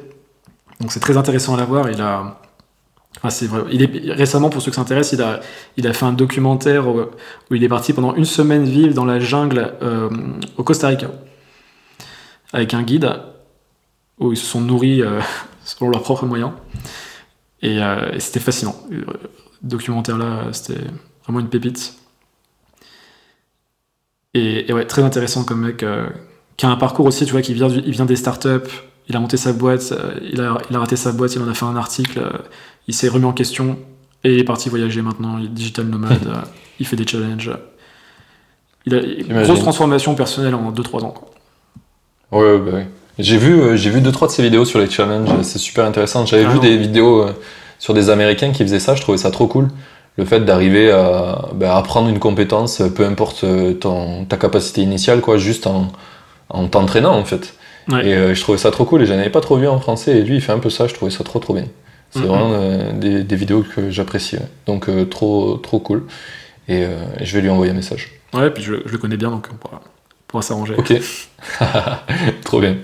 [SPEAKER 1] Donc c'est très intéressant à la voir. Il a, c'est vrai- il est, récemment, pour ceux qui s'intéressent, il a, il a fait un documentaire où, il est parti pendant une semaine vivre dans la jungle euh, au Costa Rica avec un guide où ils se sont nourris euh, selon leurs propres moyens. Et, et c'était fascinant. Euh, documentaire là, c'était vraiment une pépite. Et, et ouais, très intéressant comme mec, euh, qui a un parcours aussi, tu vois, qui vient, du- il vient des startups, il a monté sa boîte, euh, il a, il a raté sa boîte, il en a fait un article, euh, il s'est remis en question, et il est parti voyager maintenant, il est digital nomade, il fait des challenges. Il a une grosse transformation personnelle en 2-3 ans. quoi.
[SPEAKER 2] Ouais, ouais, bah ouais. J'ai vu, j'ai vu deux trois de ces vidéos sur les challenges, c'est super intéressant. J'avais
[SPEAKER 1] Ah
[SPEAKER 2] vu
[SPEAKER 1] non.
[SPEAKER 2] des vidéos sur des Américains qui faisaient ça, je trouvais ça trop cool. Le fait d'arriver à bah, apprendre une compétence, peu importe ton, ta capacité initiale, quoi, juste en, en t'entraînant en fait.
[SPEAKER 1] Ouais.
[SPEAKER 2] Et euh, je trouvais ça trop cool et j'en avais pas trop vu en français et lui il fait un peu ça, je trouvais ça trop trop bien. C'est
[SPEAKER 1] Mhm.
[SPEAKER 2] vraiment euh, des, des vidéos que j'apprécie. Donc euh, trop trop cool. Et je vais lui envoyer un message.
[SPEAKER 1] Ouais, puis je, je le connais bien, donc on pourra, s'arranger.
[SPEAKER 2] Ok. Trop bien.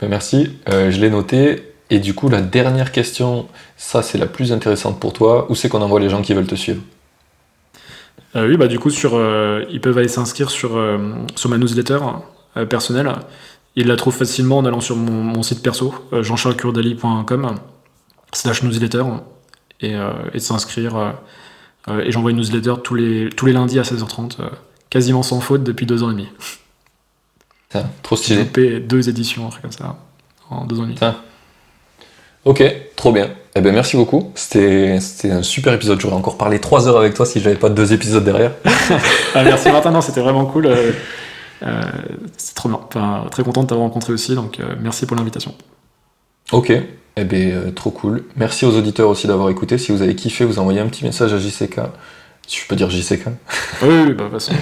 [SPEAKER 2] Ben, merci. Je l'ai noté. Et du coup, la dernière question, ça c'est la plus intéressante pour toi. Où c'est qu'on envoie les gens qui veulent te suivre
[SPEAKER 1] Euh, oui, bah du coup, sur, euh, ils peuvent aller s'inscrire sur, euh, sur ma newsletter personnelle. Ils la trouvent facilement en allant sur mon, mon site perso, jeancharlescurdali.com, slash newsletter, et, et s'inscrire. et j'envoie une newsletter tous les, tous les lundis à 16h30, euh, quasiment sans faute depuis deux ans et demi.
[SPEAKER 2] Putain, Trop
[SPEAKER 1] J'ai
[SPEAKER 2] stylé.
[SPEAKER 1] loupé deux éditions, un truc comme ça, en deux ans et demi.
[SPEAKER 2] Putain. Ok, trop bien. Eh ben merci beaucoup. C'était un super épisode. J'aurais encore parlé 3 heures avec toi si j'avais pas deux épisodes derrière.
[SPEAKER 1] Ah, merci Martin, non, c'était vraiment cool. euh, euh, c'est trop bien. Enfin, très content de t'avoir rencontré aussi, donc euh, merci pour l'invitation.
[SPEAKER 2] Ok. Eh ben euh, trop cool. Merci aux auditeurs aussi d'avoir écouté. Si vous avez kiffé, vous envoyez un petit message à JCK. Si je peux dire JCK.
[SPEAKER 1] Oui, oui, bah, de toute façon.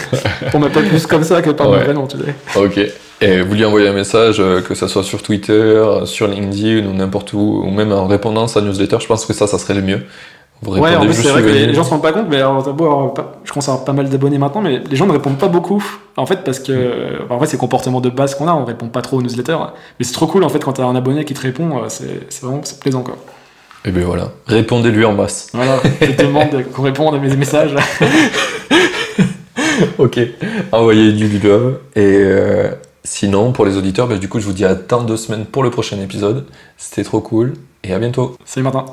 [SPEAKER 1] On m'appelle plus comme ça que par
[SPEAKER 2] Ouais.
[SPEAKER 1] vrai nom, tu sais.
[SPEAKER 2] Ok. Et vous lui envoyez un message, euh, que ça soit sur Twitter, euh, sur LinkedIn ou n'importe où, ou même en répondant à sa newsletter, je pense que ça, ça serait le mieux. Vous
[SPEAKER 1] Ouais, en plus, c'est vrai que les, les gens se rendent pas compte, mais alors, avoir pas- je commence à avoir pas mal d'abonnés maintenant, mais les gens ne répondent pas beaucoup. En fait, parce que, en vrai, c'est le comportement de base qu'on a, on répond pas trop aux newsletters. Mais c'est trop cool, en fait, quand t'as un abonné qui te répond, euh, c'est vraiment c'est plaisant, quoi.
[SPEAKER 2] Et ben voilà. Répondez-lui en masse.
[SPEAKER 1] Voilà, je te demande qu'on réponde à mes messages.
[SPEAKER 2] ok. Envoyez du love. Et euh, sinon, pour les auditeurs, ben, du coup, je vous dis à dans deux semaines pour le prochain épisode. C'était trop cool. Et à bientôt.
[SPEAKER 1] Salut Martin.